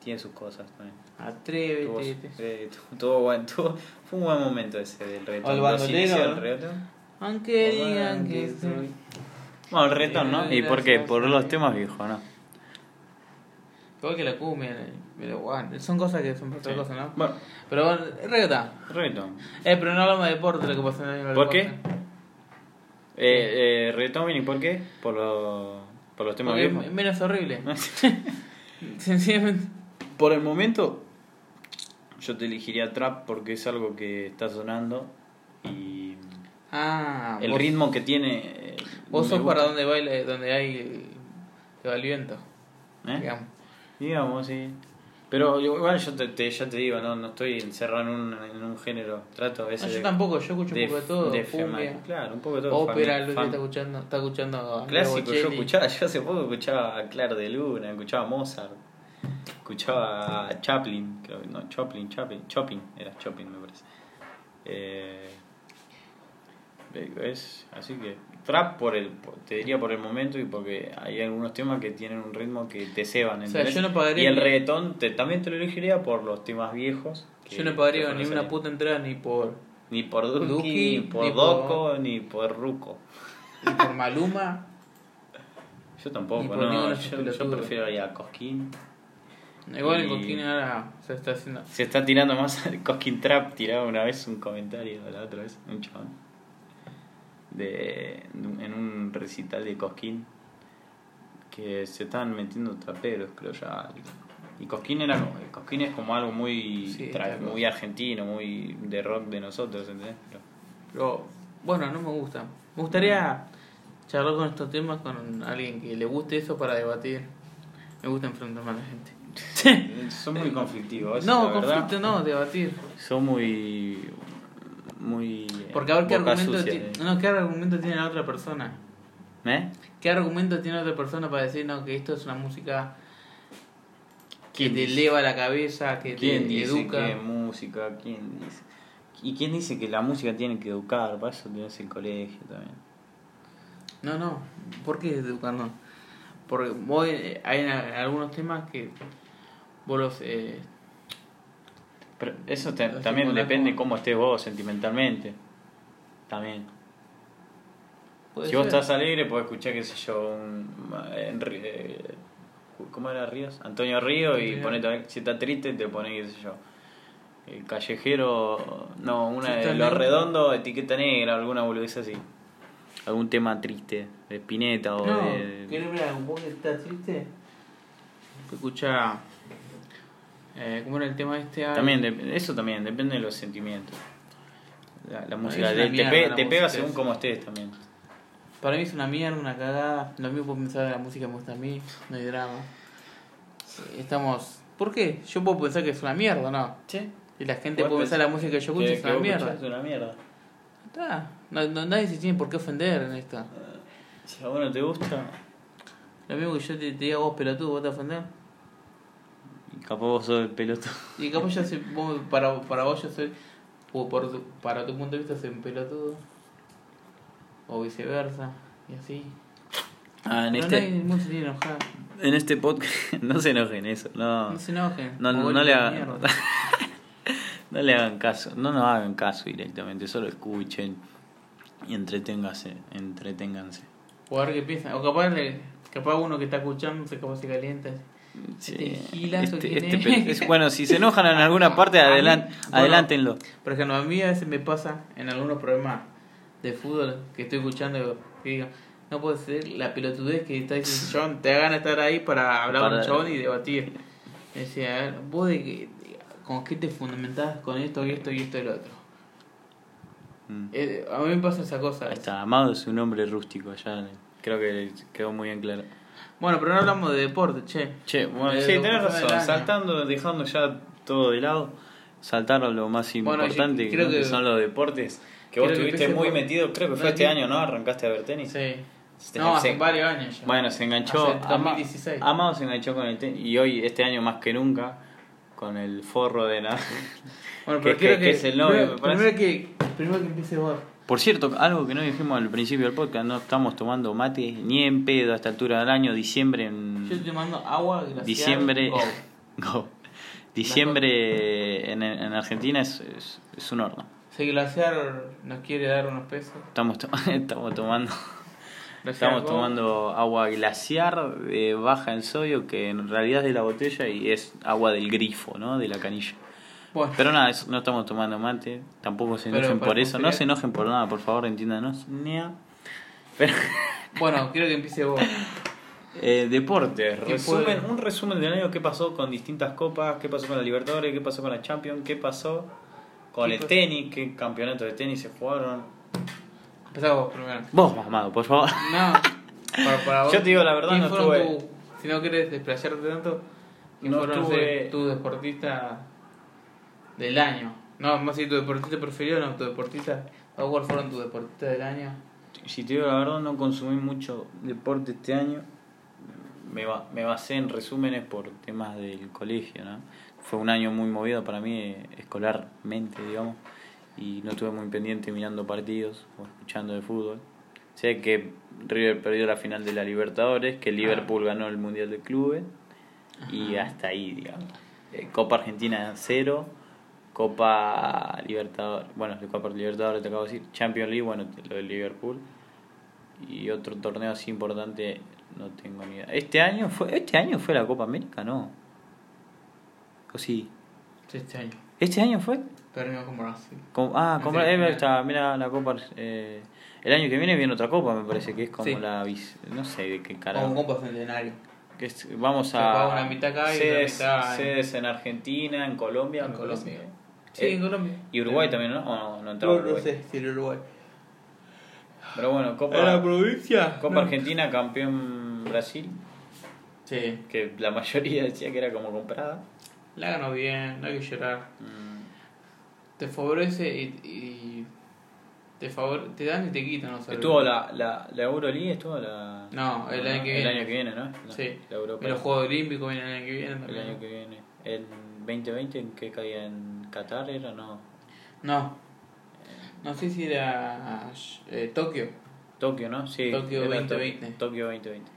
tiene sus cosas también. Atrévete. eh, tu- tuvo buen- tuvo- fue un buen momento ese del reggaetón. O el bandolero. Aunque digan que soy. Bueno, el reggaetón, ¿no? ¿Y por qué? Por los temas viejos, ¿no? Igual que la cumbia, eh, pero bueno, son cosas que son otra Sí. cosa, ¿no? Bueno, Pero bueno, el reggaetón. reggaetón. Eh, pero no hablamos de deporte, lo que pasa en el ¿Por deporte. Eh, eh, reggaetón, ¿y por qué? Por, lo- por los temas Porque viejos. es menos horrible. Sencillamente. Por el momento, yo te elegiría trap porque es algo que está sonando y Ah, el vos, ritmo que tiene. eh, vos sos gusta. para donde baila, donde hay que va el viento, ¿Eh? digamos. Digamos, sí. Pero igual yo te, te- ya te digo, no, no estoy encerrado en un, en un género. Trato a No, veces yo de- tampoco, yo escucho un poco de todo. de fema- Claro, un poco de todo. ópera, Luis fam- está escuchando, está escuchando a Clásico, yo escuchaba, yo hace poco escuchaba a Claro de Luna, escuchaba a Mozart, escuchaba a Chaplin, creo que no, Chaplin, Chaplin, Chopin, era Chopin me parece. Eh, Es, así que trap por el, te diría por el momento y porque hay algunos temas que tienen un ritmo que te ceban. O sea, yo no pagaría y el reggaetón te, también te lo elegiría por los temas viejos. Yo no pagaría ni una puta entrada ni por, Ni por Duki, Duki, ni por ni por- Doco, ni por Ruco. ni por Maluma. Yo tampoco, no. Yo, prefiero ir a Cosquín. Igual en Y- Coquín ahora se está haciendo. Se está tirando más Cosquín Trap. Tiraba una vez un comentario, la otra vez, un chabón. De, de en un recital de Cosquín. Que se estaban metiendo traperos, creo ya. Y Cosquín, era, como- Cosquín es como algo muy, Sí, tra- está muy argentino, muy de rock de nosotros, ¿entendés? Pero- Pero bueno, no me gusta. Me gustaría charlar con estos temas con alguien que le guste eso para debatir. Me gusta enfrentarme a la gente. son muy conflictivos. no, verdad. conflicto no, debatir. Son muy. Muy. Porque a ver qué argumento, sucia, eh. no, qué argumento tiene la otra persona. ¿Eh? ¿Qué argumento tiene otra persona para decir no, que esto es una música que ¿Quién te eleva la cabeza, que ¿Quién te dice educa? que música? ¿Quién dice? ¿Y quién dice que la música tiene que educar? Para eso tienes el colegio también. No, no. ¿Por qué educar no? Porque vos, eh, hay algunos temas que vos los... Eh, Pero eso te- también como depende cómo estés vos sentimentalmente. También. Si vos estás alegre, podés escuchar, qué sé yo, un. Eh, ¿Cómo era Ríos? Antonio Río y ponete, si estás triste, te pones, qué sé yo. El callejero, no, una de Los. Redondos, etiqueta negra, alguna boludez así. Algún tema triste, de Spinetta o No, de. ¿querés ver algo? ¿Vos que estás triste? Escucha... Eh, ¿Cómo era el tema este? Ay, También, de- eso también, depende de los sentimientos. La, la música de- te, mierda pe- la te pega según cómo estés también. Para mí es una mierda, una cagada. Lo mismo puedo pensar de la música que me gusta a mí. No hay drama. Eh, Estamos... ¿Por qué? Yo puedo pensar que es una mierda, ¿no? Sí. Y la gente puede pensar la música que yo escucho Que- es una mierda. es una mierda. Está. No, no- nadie se tiene por qué ofender en esto. Si a vos no te gusta, Lo mismo que yo te, te diga vos pelotudo, vos te ofender. Capaz vos sos el pelotudo. Y capaz yo soy, vos- para, para vos yo soy, o por tu- para tu punto de vista soy un pelotudo. O viceversa, y así. Ah, en Pero este, el mundo se tiene enojar. en este podcast, no se enojen eso, no. No se enojen. No, no, le hagan, no le hagan caso, no nos hagan caso directamente, solo escuchen y entreténganse, entreténganse. O a ver qué piensan. O capaz, capaz uno que está escuchando se capaz se calienta. Sí, Este gilazo, este- ¿quién este es? bueno, si se enojan en alguna parte, adelan- bueno. adelántenlo. Por ejemplo, a mí a veces me pasa en algunos programas de fútbol que estoy escuchando que digo, no puede ser la pelotudez que está diciendo John, te hagan estar ahí para hablar Para- con John y debatir. Decía, a ver, vos de qué, con qué te fundamentás con esto y esto y esto y lo otro. Mm. Eh, a mí me pasa esa cosa. Ahí está, Amado es un hombre rústico, ya creo que quedó muy bien claro. Bueno, pero no hablamos de deporte, che. Che, bueno, De sí, tenés razón, saltando, dejando ya todo de lado, saltar a lo más Bueno, importante, creo que que- son los deportes, que vos creo estuviste muy por- metido, creo que fue este que- año, ¿no? Arrancaste a ver tenis. Sí. No, hace se- varios años ya. Bueno, se enganchó. Hace Ama- 2016. Amado se enganchó con el tenis y hoy, este año más que nunca, con el forro de nada. Bueno, pero quiero que- es el novio, primero, me parece. primero que primero que empiece vos. Por cierto, algo que no dijimos al principio del podcast, no estamos tomando mate ni en pedo a esta altura del año, diciembre en... Yo estoy tomando agua glaciar. diciembre... Go. Go. Diciembre en, en Argentina es, es, es un horno. Si Glaciar nos quiere dar unos pesos. Estamos, to- estamos tomando estamos tomando agua glaciar eh, baja en sodio que en realidad es de la botella y es agua del grifo, ¿no? De la canilla. Bueno, Pero nada, eso- no estamos tomando mate, tampoco se Pero enojen por eso, no se enojen por nada, por favor, entiéndanos. Pero bueno, quiero que empiece vos. eh, deportes, ¿Qué resumen, fue? un resumen del año, qué pasó con distintas copas, qué pasó con la Libertadores, qué pasó con la Champions, qué pasó con ¿Qué el pasó? tenis, qué campeonatos de tenis se jugaron. Empezá vos primero. Vos, mamado, por favor. No, para, para vos. Yo te digo la verdad, ¿quién no fueron estuve- tu- si no querés desplayarte tanto, ¿quién No fueron no estuve- sé, tu deportista del año? No, más si tu deportista preferido, no, tu deportista. ¿O ¿Cuál fueron tu deportista del año? Si te digo la verdad, no consumí mucho deporte este año. Me, ba- me basé en resúmenes por temas del colegio, ¿no? Fue un año muy movido para mí, escolarmente, digamos. y no estuve muy pendiente mirando partidos o escuchando de fútbol. Sé que River perdió la final de la Libertadores, que Liverpool ganó el Mundial de Clubes y hasta ahí, digamos. Eh, Copa Argentina cero, Copa Libertadores, bueno, de Copa Libertadores te acabo de decir, Champions League, bueno, lo del Liverpool y otro torneo así importante no tengo ni idea. Este año fue este año fue la Copa América, ¿no? ¿O sí? Este año. ¿Este año fue? Perdimos con Brasil. Como- ah, como, Sí, eh, mira. está, mira la Copa. Eh, el año que viene viene otra Copa, me parece que es como Sí. la. No sé de qué Como carajo. Copa Centenario. Que es- vamos Se a. una mitad acá y sedes, mitad en- sedes en Argentina, en Colombia. En. Colombia. Sí, Eh, en Colombia. Y Uruguay también, ¿no? ¿O no, no entraba No, no Uruguay? sé si el Uruguay. Pero bueno, Copa, ¿En la provincia? Copa No. Argentina, campeón Brasil, Sí. que la mayoría decía que era como comprada. La ganó bien, no hay que llorar. Mm, Te favorece y. y te, favor, te dan y te quitan. No sabes. Estuvo la, la, la Euroleague, estuvo la... No, el año que El viene. año que viene, ¿no? Sí. La Europa los Juegos Olímpicos vienen el año que viene El año que viene. ¿En 2020 en qué caía? ¿En Qatar era? No. No. No sé si era eh, Tokio. Tokio, ¿no? Sí. Tokio era 2020. Tokio, Tokio 2020.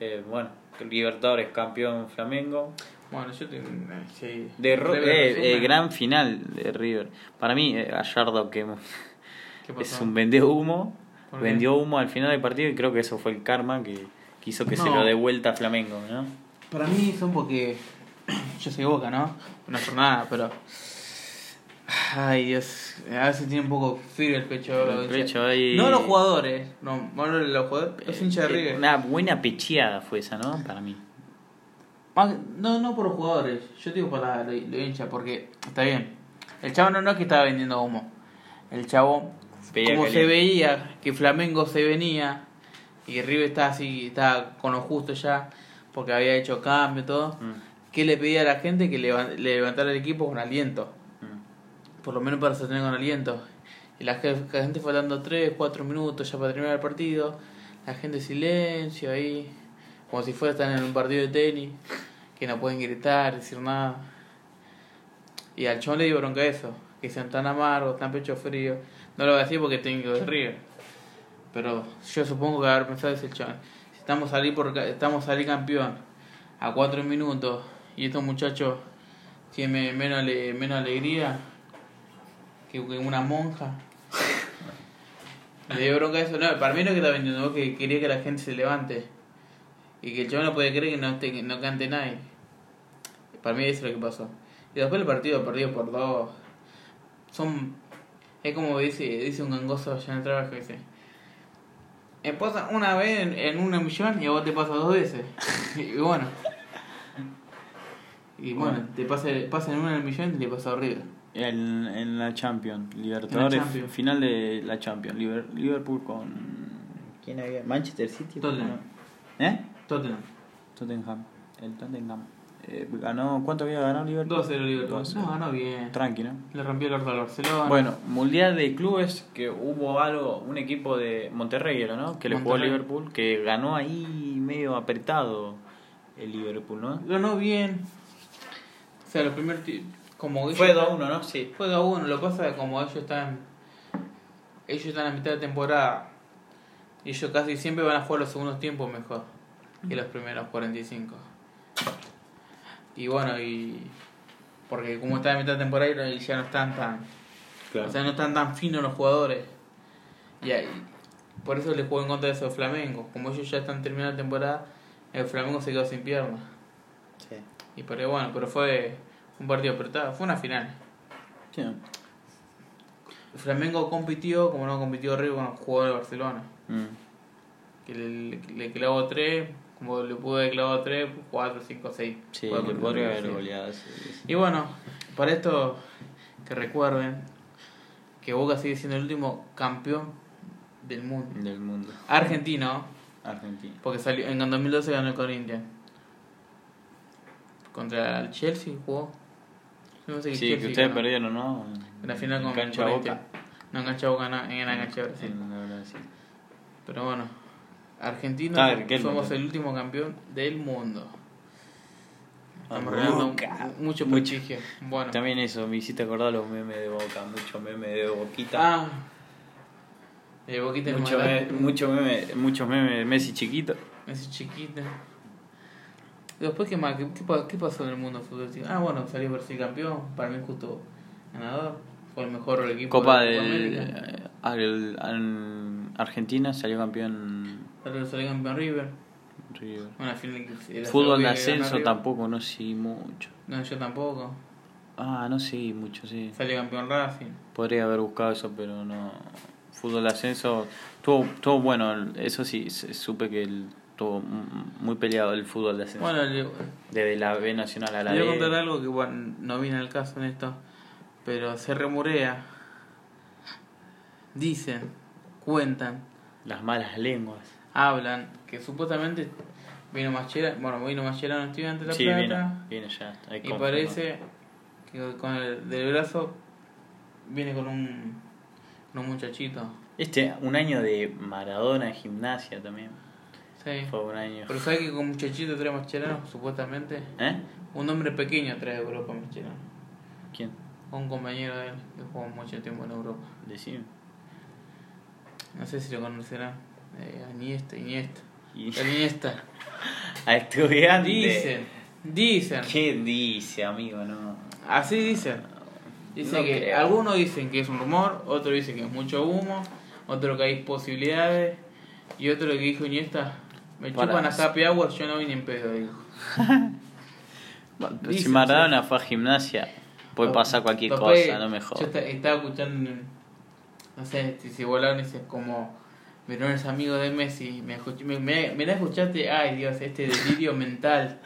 Eh, bueno, Libertadores campeón Flamengo. Bueno, yo te. Sí. De Ro- eh, eh, gran final de River. Para mí, eh, Gallardo que ¿Qué es un vendió humo. Vendió humo al final del partido y creo que eso fue el karma que quiso que se lo dé vuelta a Flamengo, ¿no? Para mí son porque. Yo soy boca, ¿no? Una jornada, pero. Ay, Dios. A veces tiene un poco frío el pecho. El pecho ahí- No los jugadores. No, bueno, los jugadores. Los hinchas de Eh, River. Una buena pecheada fue esa, ¿no? Para mí. No, no por los jugadores. Yo digo para los los hinchas, porque. Está bien. El chavo no, no es que estaba vendiendo humo. El chavo. Veía como se veía que Flamengo se venía. Y River estaba así. Estaba con lo justo ya. Porque había hecho cambio y todo. Mm, ¿Qué le pedía a la gente? Que le levantara el equipo con aliento. Por lo menos para sostener con aliento. Y la, ge- la gente fue dando 3, 4 minutos ya para terminar el partido. La gente silencio ahí. Como si fuera estar en un partido de tenis. Que no pueden gritar, decir nada. Y al chon le dio bronca eso. Que sean tan amargos, tan pecho frío. No lo voy a decir porque tengo de River. Pero yo supongo que haber pensado ese chon. Si estamos salir por estamos salir campeón a 4 minutos y estos muchachos tienen menos, ale- menos alegría que una monja. Le dio bronca eso. No, para mí no es que está vendiendo, que quería que la gente se levante. Y que el chaval no puede creer que no, que no cante nadie. Para mí eso es lo que pasó. Y después el partido perdido por dos. Son. Es como dice, dice un gangoso allá en el trabajo: dice. Me pasa una vez en, en una millón y a vos te pasa dos veces. y bueno. Y bueno, te pasa, pasa en una en el millón y le pasa horrible. En, en la Champions, Libertadores, Champions. final de la Champions, Liber- Liverpool con... ¿Quién había? Manchester City. Tottenham. ¿Eh? Tottenham. Tottenham. El Tottenham. Eh, ganó, ¿Cuánto había ganado Liverpool? 2-0 Liverpool. 2-0. No, ganó bien. Tranqui, ¿no? Le rompió el orto al Barcelona. Bueno, Mundial de Clubes, que hubo algo, un equipo de Monterrey, ¿no? Que le jugó a. Liverpool, que ganó ahí medio apretado el Liverpool, ¿no? Ganó bien. O sea, los primeros. Como ellos Fue están- 2-1, ¿no? Sí. Fue 2-1. Lo que pasa es que como ellos están. Ellos están a mitad de temporada. Y ellos casi siempre van a jugar los segundos tiempos mejor que los primeros 45. Y bueno, y. Porque como están a mitad de temporada y ya no están tan. Claro. O sea, no están tan finos los jugadores. Y ahí, por eso les juego en contra de esos Flamengo. Como ellos ya están terminando la temporada, el Flamengo se quedó sin piernas. Y pero bueno, pero fue un partido apretado, fue una final. Sí. El Flamengo compitió como no compitió River con los jugadores de Barcelona. Mm. Que le, le clavó 3, como le pudo haber clavado 3, 4, 5, 6. Sí, le podría haber goleado. sí, sí. Y bueno, para esto que recuerden que Boca sigue siendo el último campeón del mundo. Del mundo. Argentino, Argentina. porque salió en 2012 ganó el Corinthians. Contra el Chelsea jugó. No sé qué Sí, Chelsea que ustedes ganó. perdieron, ¿no? En la final con Cancha. Boca. No, en cancha Boca, no, en la cancha de Brasil. En la Brasil. Pero bueno, Argentina Ah, ¿qué es lo somos el último campeón del mundo. Estamos Ah, regalando Boca. mucho prestigio. Bueno, También eso, me hiciste acordar los memes de Boca, mucho meme Boquita. Ah. De Boquita en mucho Malaca. meme, mucho meme, muchos memes de Messi chiquito. Messi chiquita. Después, ¿qué más? ¿Qué, qué, pa- qué pasó en el mundo futbolístico? Ah, bueno, salió Brasil campeón. Para mí, justo ganador. Fue el mejor equipo Copa de al- Argentina salió campeón Salió, salió campeón River. Final Fútbol de ascenso tampoco, no seguí mucho. No, yo tampoco. Ah, no seguí mucho, sí. Salió campeón Racing. Podría haber buscado eso, pero no. Fútbol de ascenso, estuvo, estuvo bueno, eso sí, supe que el, estuvo muy peleado el fútbol de ascenso. Bueno, le, Desde la B nacional a la le voy a B. contar algo que bueno, no viene al caso en esto. Pero se remurea. Dicen, cuentan, Las malas lenguas. hablan que supuestamente vino Machera, bueno, vino Machera un estudiante de La Sí, Plata. viene, viene ya. hay Y confirmado. parece que con el del brazo viene con un, con un muchachito. Este, un año de Maradona en gimnasia también. Sí. Fue un año. Pero ¿sabes que con muchachito trae Mascherano, supuestamente? ¿Eh? Un hombre pequeño trae a Europa Mascherano. ¿Quién? Un compañero de él que jugó mucho tiempo en Europa. Decime. No sé si lo conocerán. Eh, Iniesta, Iniesta. Y- El Iniesta. A estudiante. Dicen, dicen. ¿Qué dice, amigo? No. Así dicen. Dicen No que creo. algunos dicen que es un rumor, otros dicen que es mucho humo, otro que hay posibilidades y otro que dijo Iniesta, me Para- chupan a Happy Hour, yo no vine en pedo, pero si Maradona fue a gimnasia, puede pasar cualquier cosa, no me Yo jodas. esta- estaba escuchando, no sé, si, si volaron dice como Verón es amigo de Messi, me, escuch- me, me, me la escuchaste, ay Dios, este delirio mental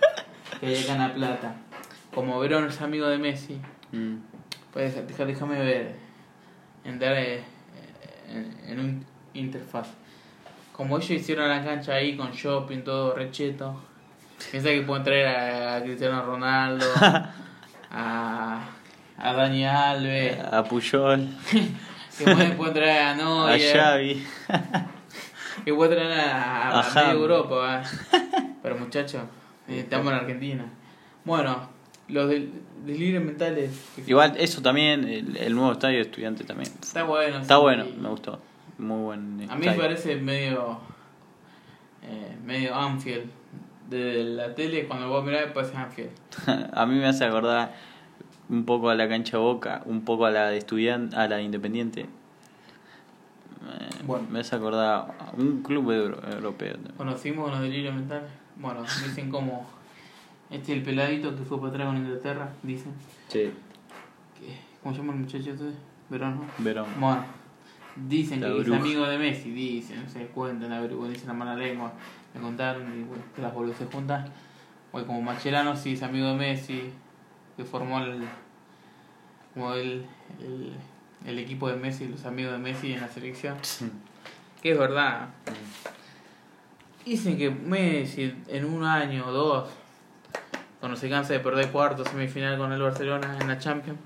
que hay acá en La Plata. Como Verón es amigo de Messi, Mm. pues déjame ver, entrar en, en un interfaz. Como ellos hicieron la cancha ahí con shopping, todo recheto, piensa que pueden traer a, a Cristiano Ronaldo, a, a Dani Alves, A Puyol, que pueden, pueden traer a a Neuer, Xavi. que pueden traer a, a, a Ajá. media Europa. ¿va? Pero muchachos, eh, estamos en Argentina. Bueno, los del, delirios mentales. Igual, eso también, el, el nuevo estadio de estudiante también. Está bueno. Está sí. bueno, me gustó. Muy buen A mí me parece medio. Eh, medio Anfield. De la tele, cuando vos mirás, parece Anfield. a mí me hace acordar un poco a la cancha Boca, un poco a la de estudiante, a la de Independiente. Eh, Bueno. Me hace acordar a un club euro- europeo. Conocimos los delirios mentales. Bueno, dicen como. Este es el peladito que fue para atrás con Inglaterra, dicen. Sí. ¿Cómo se llama el muchacho este? Verón, ¿no? Verón. Bueno, dicen La que es amigo de Messi, dicen, se cuentan, la bruja, dicen la mala lengua. Me contaron y bueno, que las boludas se juntan. Pues como Macherano sí es amigo de Messi, que formó el, como el, el, el equipo de Messi, los amigos de Messi en la selección. Que es verdad. Dicen que Messi en un año o dos, cuando se cansa de perder cuarto, semifinal con el Barcelona en la Champions,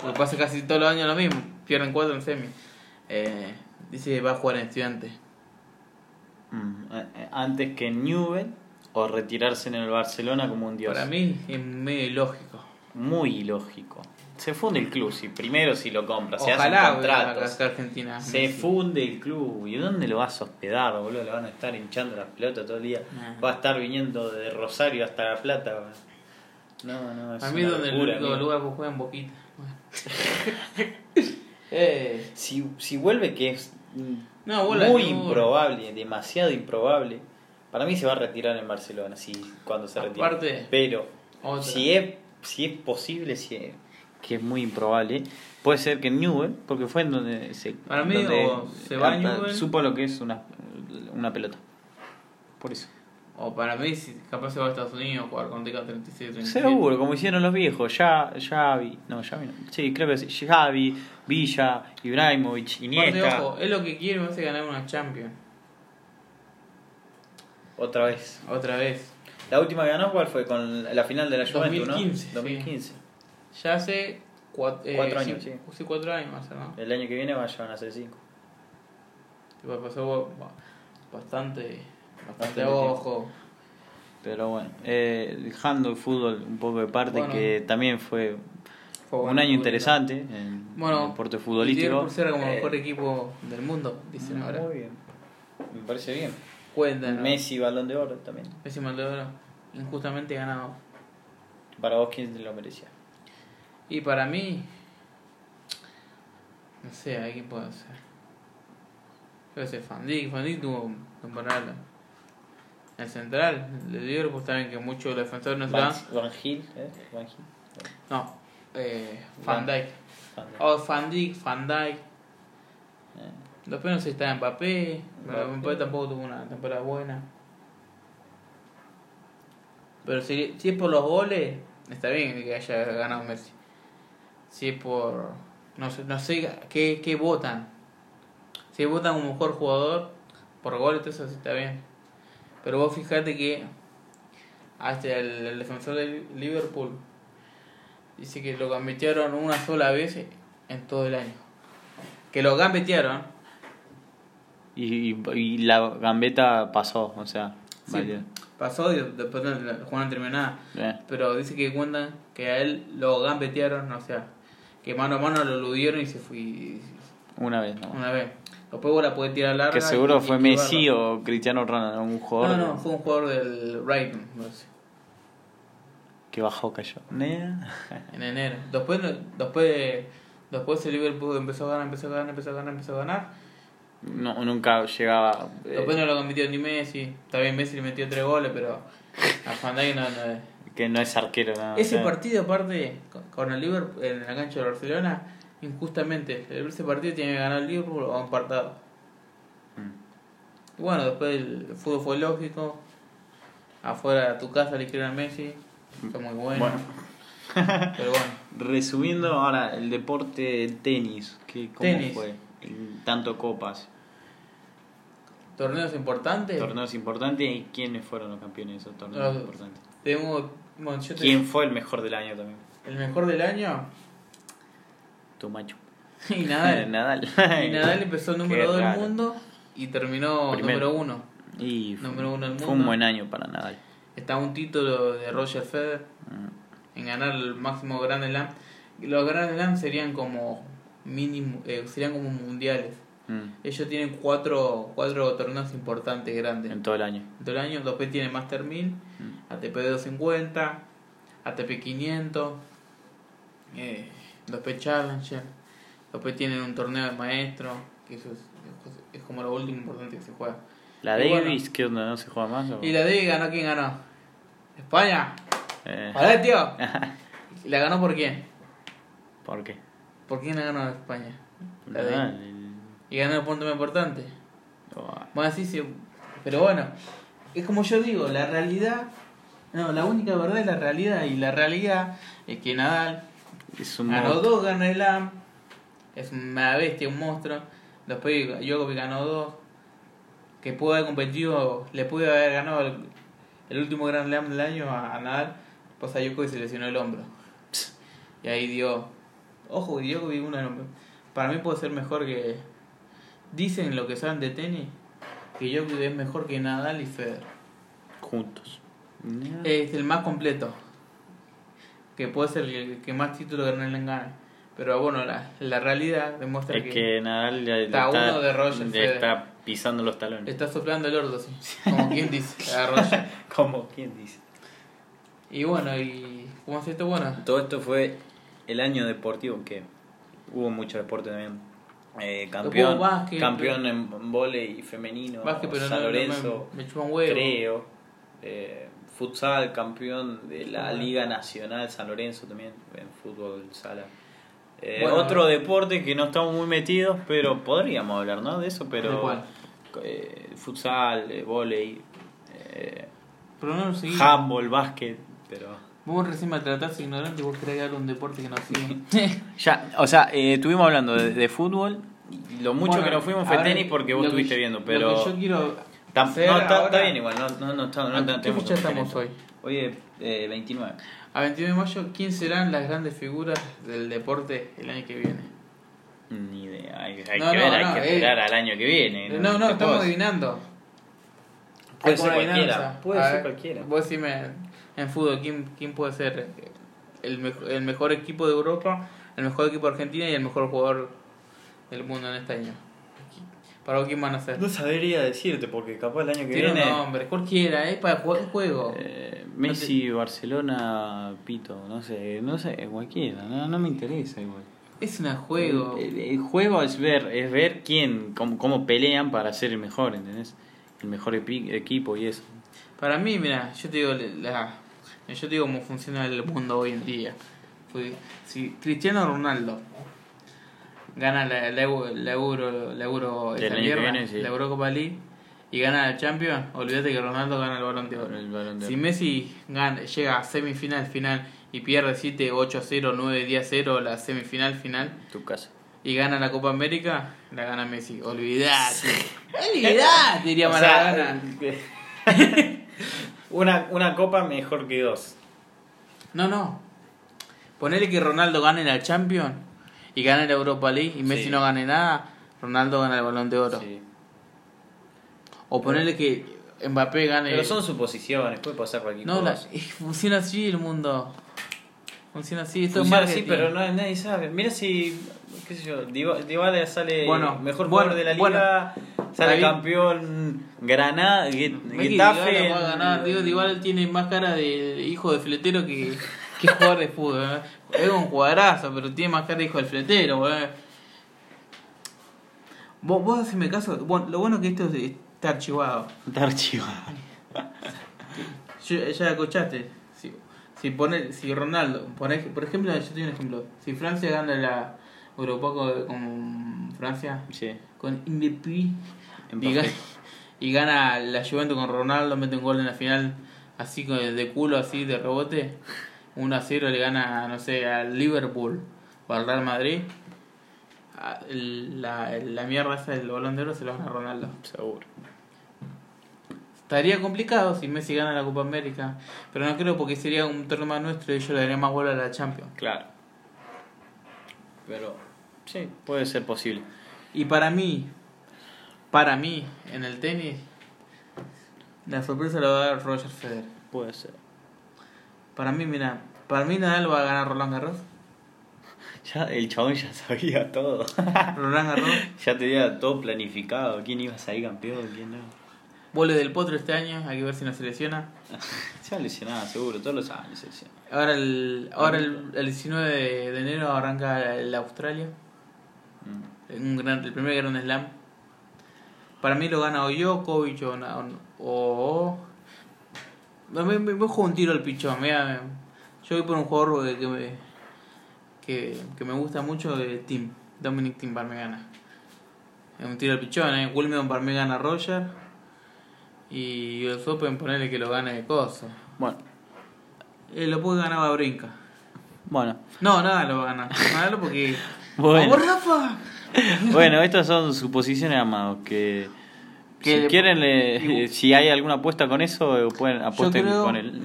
porque pasa casi todos los años lo mismo, pierden cuatro en semi, eh, dice que va a jugar en estudiante. Mm, eh, eh, Antes que en Newell o retirarse en el Barcelona como un dios. Para mí es medio ilógico. Muy ilógico. Se funde el club, si primero si lo compra, se hacen contratos. Argentina. Se Messi. funde el club. ¿Y dónde lo vas a hospedar, boludo? Le van a estar hinchando las pelotas todo el día. Nah. Va a estar viniendo de Rosario hasta La Plata. No, no, es A mí donde el único lugar que juegan boquita. Bueno. eh, Si, si vuelve, que es No, muy improbable, demasiado improbable. Para mí se va a retirar en Barcelona, sí, cuando se retire. Aparte, Pero otra. si es, si es posible, si es, que es muy improbable, puede ser que en Newell, porque fue en donde se. Para mí, donde o se va Newell. Supo lo que es una, una pelota. Por eso. O para mí, si capaz se va a Estados Unidos a jugar con TK 36 37. Seguro, como hicieron los viejos, ya, Xavi, no, Xavi no. Sí, creo que sí, Xavi, Villa, Ibrahimovic, Aparte, Iniesta. ojo, es lo que quiere, me hace ganar una Champions. Otra vez. Otra vez. La última que ganó, ¿cuál fue? Con la final de la Juventus, 2015, ¿no? 2015. Ya hace eh, Cuatro años, sí. sí. Sí, cuatro años más, ¿no? El año que viene vayan a ser cinco. Pasó ba- bastante, bastante Bastante ojo. Pero bueno, eh, dejando el fútbol un poco de parte, Bueno. que también fue Fue un año interesante en Bueno, el deporte futbolístico. Liverpool será como el Eh, mejor equipo del mundo, dicen ahora. Muy bien. Me parece bien. Cuentan. ¿no? Messi, balón de oro también. Messi Balón de Oro, injustamente ganado. Para vos, ¿quién lo merecía? Y para mí, no sé, ¿a quién puede ser? Yo sé, Van Dijk tuvo temporada. El central, el de Liverpool también, que muchos defensores no se Van. Van Gil, ¿eh? Van Gil. No, eh, Van Van- Dijk. Oh, Van Dijk, Van Dijk. Eh, Después no sé si está Mbappé. Mbappé. Mbappé tampoco tuvo una temporada buena. Pero si, si es por los goles, está bien que haya ganado Messi. Si es por. No sé, no sé qué, qué votan. Si votan como mejor jugador, por goles, eso sí está bien. Pero vos fijate que. Hasta el, el defensor de Liverpool dice que lo gambetearon una sola vez en todo el año. Que lo gambetearon. Y, y, y la gambeta pasó, o sea, Sí, pasó y después no, la jugada no terminó nada. Eh, Pero dice que cuentan que a él lo gambetearon, o sea, que mano a mano lo eludieron y se fue una vez, ¿no? una vez. Después vos la podés tirar larga. Que seguro y- fue. Messi o Cristiano Ronaldo, un jugador No, no, fue un jugador del Brighton, que bajó, cayó. En enero. Después, después, después el Liverpool empezó a ganar, empezó a ganar, empezó a ganar, empezó a ganar. No, nunca llegaba. eh, Después no lo convirtió ni Messi. Bien, Messi le metió tres goles, pero a no, no que no es arquero, nada. Ese partido, aparte, con- con el Liverpool en la cancha de Barcelona, injustamente, ese partido tiene que ganar el Liverpool o empatado. mm. Y bueno, después el fútbol fue lógico. Afuera de tu casa le hicieron a Messi. Fue muy bueno. Bueno. Pero bueno, Resumiendo ahora el deporte el tenis, ¿qué, ¿cómo Tenis. fue? Tanto copas, torneos importantes. torneos importantes y quiénes fueron los campeones de esos torneos importantes. Tengo, bueno, ¿Quién fue el mejor del año también? el mejor del año. Tu macho. Y Nadal. Nadal. y Nadal empezó número Qué 2 del mundo y terminó Primero. número 1. Y fue, Número uno del fue mundo. un buen año para Nadal. Está un título de Roger Federer. Mm. en ganar el máximo Grand Slam. Los Grand Slam serían como mínimo, eh, serían como mundiales. Mm. Ellos tienen cuatro, cuatro torneos importantes grandes. En todo el año. En todo el año, después tienen Master 1000, Mm. ATP 250, ATP 500, eh, después Challenger, después tienen un torneo de maestro, que eso es, es como lo último importante que se juega. La Y bueno. Davis, ¿qué onda? ¿No se juega más? o? Y la de ganó, ¿quién ganó? España. Eh, Joder, tío. ¿Y ¿La ganó por quién? ¿Por qué? ¿Por quién la ganó España? La el- Y ganó el punto más importante. oh, Bueno, sí, sí. Pero bueno, es como yo digo, la realidad. No, la única verdad es la realidad. Y la realidad es que Nadal es un ganó monstruo. dos Grand Slam. Es una bestia, un monstruo. Después Djokovic ganó dos. Que pudo haber competido, le pudo haber ganado el, el último Grand Slam del año a, a Nadal. Pues a Djokovic se lesionó el hombro. Y ahí dio. Ojo, Djokovic una, para mí puede ser mejor que. Dicen lo que saben de tenis que Djokovic es mejor que Nadal y Federer. Juntos. Es el más completo. Que puede ser el que más títulos de Slam gane. Pero bueno, la, la realidad demuestra es que, que Nadal ya Está está, uno de Roger está pisando los talones. está soplando el orto, sí. Como quien dice, a Roger. Como quien dice. Y bueno, y ¿cómo hace esto? Bueno, Todo esto fue el año deportivo que hubo mucho deporte también. Eh, campeón, básquet, campeón en volei femenino, básquet, pero San no, no Lorenzo, me, me creo. Eh, futsal, campeón de la. Liga Nacional San Lorenzo también, en fútbol sala. Eh, Bueno. otro deporte que no estamos muy metidos, pero podríamos hablar, ¿no? De eso, pero... ¿De eh, futsal, eh, volei, eh, Pero no handball, básquet, pero... Vos recién me trataste ignorante y vos querés dar un deporte que no sigue. Ya, o sea, eh, estuvimos hablando de, de fútbol. Lo mucho Bueno, que nos fuimos fue ver, tenis porque vos estuviste yo- viendo, pero. Lo que yo quiero No, está, ahora- está bien igual, no, no, no, está- no, ¿A no ¿Qué tenemos fecha que estamos hoy? Hoy es eh, 29. A 29 de mayo, ¿quién serán las grandes figuras del deporte el año que viene? Ni idea, hay, hay No, que no, ver, hay no, que eh. esperar al año que viene. No, no, estamos puedo- adivinando. Puede Hay ser una cualquiera, adivinanza. puede A ser ver, cualquiera. Vos decime en fútbol, ¿quién, quién puede ser el, mejo- el mejor equipo de Europa, el mejor equipo de Argentina y el mejor jugador del mundo en este año. ¿Para quién van a ser? No sabría decirte porque capaz el año que Tiene viene. nombre, cualquiera, es para jugar juego. eh, Messi, Barcelona, Pito, no sé, no sé, cualquiera, no, no me interesa igual. Es un juego. El, el- el juego es ver, es ver quién, cómo, cómo pelean para ser el mejor, ¿entendés? El mejor epi- equipo y eso. Para mí, mira, yo te digo la, yo te digo cómo funciona el mundo hoy en día. Fue- si Cristiano Ronaldo gana la, la, la euro, la euro esa mierda, viene, sí. la Eurocopa League y gana la Champions, olvídate que Ronaldo gana el Balón de Oro. El Balón de Si. Messi gana, llega a semifinal, final y pierde 7, 8, 0, 9, 10, 0 la semifinal, final Tu casa. y gana la Copa América, la gana Messi. Olvídate. Olvídate, diría Maradona. una, una copa mejor que dos. No, no. Ponele que Ronaldo gane la Champions y gane la Europa League y Messi Sí. no gane nada, Ronaldo gana el Balón de Oro. Sí. O ponele que Mbappé gane... Pero son suposiciones, puede pasar cualquier No, cosa. funciona así el mundo. Funciona así, esto Funciona es así, pero no, nadie sabe. Mira si, qué sé yo, Dybala sale Bueno, mejor bueno, jugador de la bueno. liga, sale campeón Granada, Get- Getafe. Dybala va a ganar. Digo, Dybala tiene más cara de hijo de fletero que, que jugador de fútbol. ¿eh? Es un jugadorazo, pero tiene más cara de hijo del fletero. ¿eh? Vos, vos haceme caso. Bueno, lo bueno que esto es- está archivado. Está archivado. Yo- ya escuchaste. Si, si, pone, si Ronaldo, por, ej- por ejemplo, yo te doy un ejemplo. Si Francia gana la Europa con, Francia, Sí. con Mbappé y, gana, y gana la Juventus con Ronaldo, mete un gol en la final así con- de culo, así de rebote, 1 a 0 le gana, no sé, al Liverpool o al Real Madrid. La, la mierda esa del balón de oro se lo gana Ronaldo. Seguro. Estaría complicado si Messi gana la Copa América, pero no creo porque sería un torneo más nuestro y yo le daría más bola a la Champions. Claro. Pero sí, puede ser posible. Y para mí, para mí, en el tenis, la sorpresa la va a dar Roger Federer. Puede ser. Para mí, mira, para mí Nadal va a ganar Roland Garros. Ya, el chabón ya sabía todo. Roland Garros, ya tenía todo planificado. ¿Quién iba a salir campeón? ¿Quién no? vole del potro este año, hay que ver si no se lesiona. Se va a lesionar, seguro. Todos los años se lesiona. Ahora el, ahora el, el 19 de, de enero arranca el Australia, Mm. un gran, el primer Grand Slam. Para mí lo gana o Djokovic o... o, o me, me, me juego un tiro al pichón. mira, yo voy por un jugador que, que me, que, que me gusta mucho, de Tim. Dominic Tim para mí gana. Es un tiro al pichón, ¿eh? Wimbledon para mí gana Roger. Y US Open ponerle que lo gane de coso. Bueno, Eh, lo puede ganar Babrinka. bueno. No, nada lo va a ganar. Nada porque. Bueno. ¡Vamos, Rafa! Bueno, estas son suposiciones, amados, que... Que- si quieren, le- si hay alguna apuesta con eso, pueden apuesten creo- con él.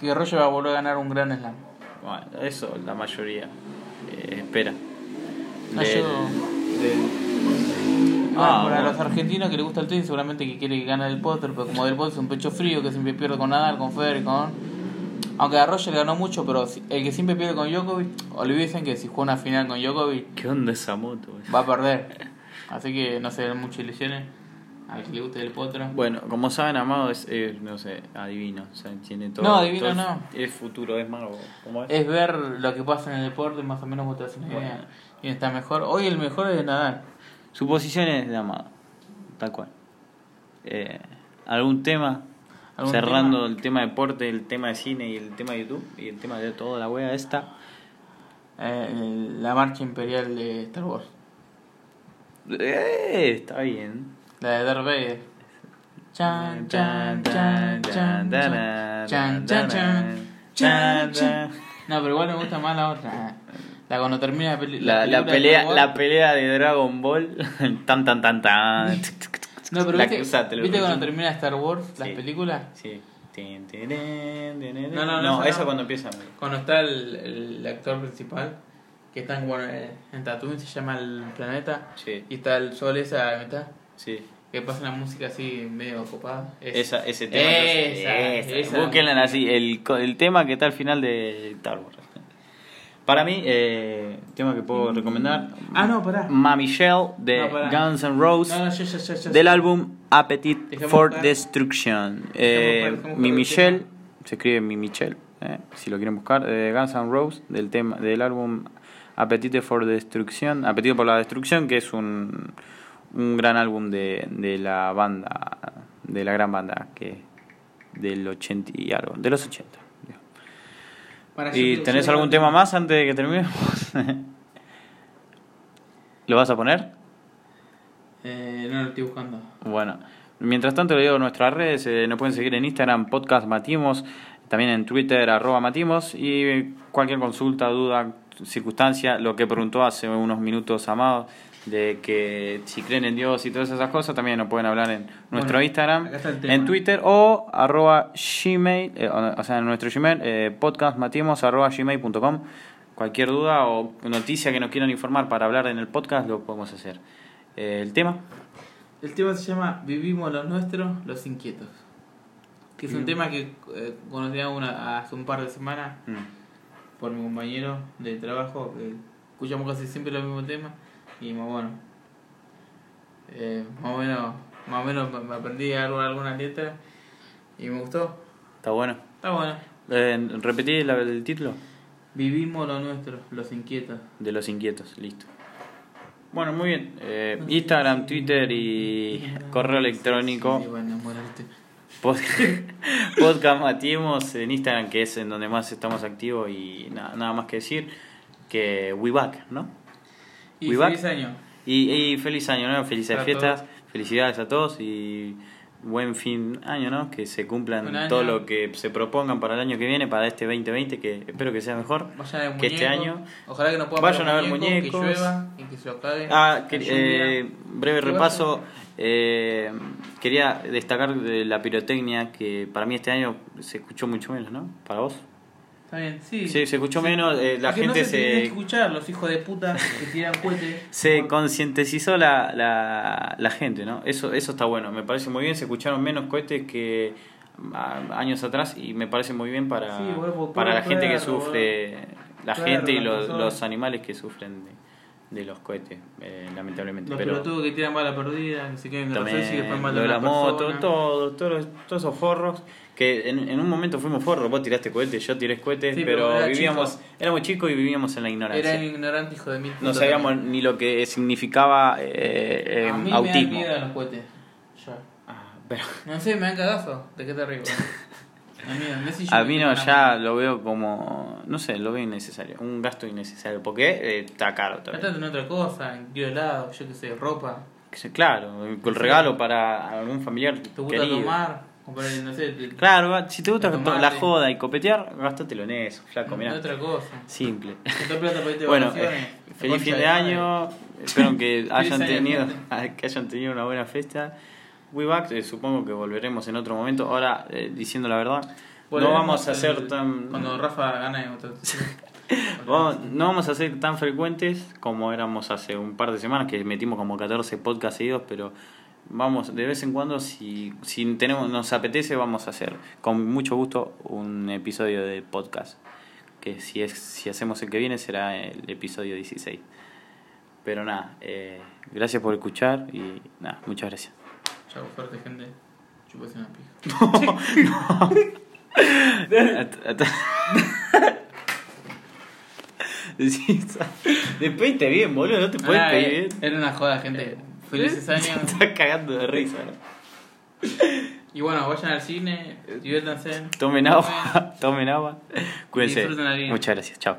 Que Roger va a volver a ganar un gran slam. Bueno, eso la mayoría eh, espera. Ah, Del- yo- del- Ah, Ah, para bueno. los argentinos que les gusta el tenis, seguramente que quiere que gane el Potter, pero como del Potter es un pecho frío que siempre pierde con Nadal, con Federer, con. Aunque a Roger le ganó mucho, pero el que siempre pierde con Djokovic, olviden que si juega una final con Djokovic, ¿Qué onda esa moto? va a perder. Así que no se den muchas ilusiones. Al que le guste el Potro. Bueno, como saben, Amado es, no sé, adivino. O sea, tiene todo. No, adivino todo no. Es futuro, es mago. ¿Cómo es? Es ver lo que pasa en el deporte, más o menos vos te haces una idea. Bueno. ¿Quién está mejor? Hoy el mejor es Nadal. Suposiciones de Amado. Tal cual. Eh, ¿Algún tema? ¿Algún Cerrando tema? el tema de deporte, el tema de cine y el tema de YouTube y el tema de toda la wea esta. Eh, la marcha imperial de Star Wars. Eh, está bien. La de Darth Vader. Chan, chan, chan, chan, chan, chan, chan, chan, No, pero igual me gusta más la otra. La cuando termina la, peli la, pelea, la pelea de Dragon Ball, tan tan tan tan. No, pero la viste, ¿viste cuando termina Star Wars, las películas. Sí. No, no, no, no eso cuando empieza. Cuando está el, el actor principal, que está en, en Tatooine, se llama el planeta, sí. y está el sol esa a la mitad. Sí que pasa una música así medio copada. Es- Esa, ese tema. Esa, esa, esa. Búsquenla así, el, co- el tema que está al final de Star Wars. Para mí, eh, tema que puedo recomendar. Ah, no, pará. Mami Shell de No. Guns N' Roses. No, no, del álbum Appetite Dejemos for buscar. Destruction. Eh, Mi Michelle, tema. se escribe Mi Michelle, eh, si lo quieren buscar, de Guns N' Roses, del, tema, del álbum Appetite for Destruction, Apetito por la Destrucción, que es un, un gran álbum de, de la banda, de la gran banda que del 80 y algo, de los 80. digo. Pará, yo ¿Y te- tenés algún tema más antes de que terminemos? ¿Lo vas a poner? Eh, no lo estoy buscando. Bueno, mientras tanto le digo nuestras redes, eh, nos pueden seguir en Instagram, podcast Matimos, también en Twitter, arroba Matimos, y cualquier consulta, duda, circunstancia, lo que preguntó hace unos minutos Amado, de que si creen en Dios y todas esas cosas, también nos pueden hablar en nuestro Bueno, Instagram, en Twitter o arroba Gmail, eh, o sea, en nuestro Gmail, eh, podcastmatimos arroba gmail.com. Cualquier duda o noticia que nos quieran informar para hablar en el podcast, lo podemos hacer. Eh, el tema. El tema se llama Vivimos los nuestros, los inquietos. Que es un tema que eh, conocí a una, hace un par de semanas Mm. por mi compañero de trabajo, que escuchamos casi siempre los mismos temas. Y más bueno, eh, más o menos, más o menos me- aprendí algo, algunas letras y me gustó. Está bueno. Está bueno. Eh, repetí el título Vivimos lo nuestro, los inquietos. de Los Inquietos, listo. Bueno, muy bien. Eh, Instagram, Twitter y correo electrónico. Sí, bueno, Podcast Matimos en Instagram, que es en donde más estamos activos y nada, nada más que decir que we back, ¿no? Y We back. feliz año. Y, y feliz año, ¿no? Felices Para fiestas, felicidades a todos y buen fin año, ¿no? Que se cumplan todo lo que se propongan para el año que viene, para este 2020, que espero que sea mejor. Ver Que este año- Ojalá que no puedan Vayan a ver muñecos. Que llueva y que se cague. Ah, que- eh, breve ¿Qué repaso. eh, quería destacar de la pirotecnia que para mí este año se escuchó mucho menos, ¿no? ¿Para vos? Está bien, sí. Sí, se escuchó menos, eh, la gente no se... se, que escuchar, los hijos de puta que tiran cohetes. se concientizó la, la, la gente, ¿no? Eso, eso está bueno, me parece muy bien, se escucharon menos cohetes que años atrás y me parece muy bien para, Sí, para la gente que sufre, la Claro, gente y los, los animales que sufren de, de los cohetes, eh, lamentablemente. Los Pero pelotudos que tiran bala perdida, que se queden en también y después matan de a la moto, todo, todos, todos esos forros que en, en un momento fuimos forros, vos tiraste cohetes, yo tiré cohetes, Sí, pero, pero era vivíamos, chico. éramos chicos y vivíamos en la ignorancia. Era ignorante, hijo de mil No sabíamos también. ni lo que significaba eh, eh, A mí me dan autismo. miedo los cohetes. Ya. Ah, pero No sé, me dan cagazo. ¿De qué te río? A mí, no sé si yo a mí no, ya lo veo como, no sé, lo veo innecesario, un gasto innecesario, porque eh, está caro también. Gastate en otra cosa, en helado, yo qué sé, ropa. Claro, el regalo para algún familiar ¿Te gusta querido. tomar? Comprar, no sé, Claro, si te gusta Para tomarte. la joda y copetear, gástatelo en eso, flaco, mirá. otra cosa. Simple. Bueno, eh, feliz fin de año. Espero que hayan tenido que hayan tenido una buena fiesta. We back, eh, supongo que volveremos en otro momento. Ahora, eh, diciendo la verdad, no vamos a el- ser tan Cuando Rafa gane vamos- no vamos a ser tan frecuentes como éramos hace un par de semanas que metimos como 14 podcasts seguidos, pero vamos de vez en cuando si si tenemos nos apetece vamos a hacer con mucho gusto un episodio de podcast que si es si hacemos el que viene será el episodio 16 pero nada eh, gracias por escuchar y nada muchas gracias Chau, fuerte, gente. Chupase una pija. At- at- Decís, Despediste bien, boludo, no te puedes Ah, pedir eh, bien. Era una joda, gente. Felices Te años. estás cagando de risa, ¿no? Y bueno, vayan al cine, diviértanse. Tomen agua, tomen agua. Cuídense. Disfruten la vida. Muchas gracias, chao.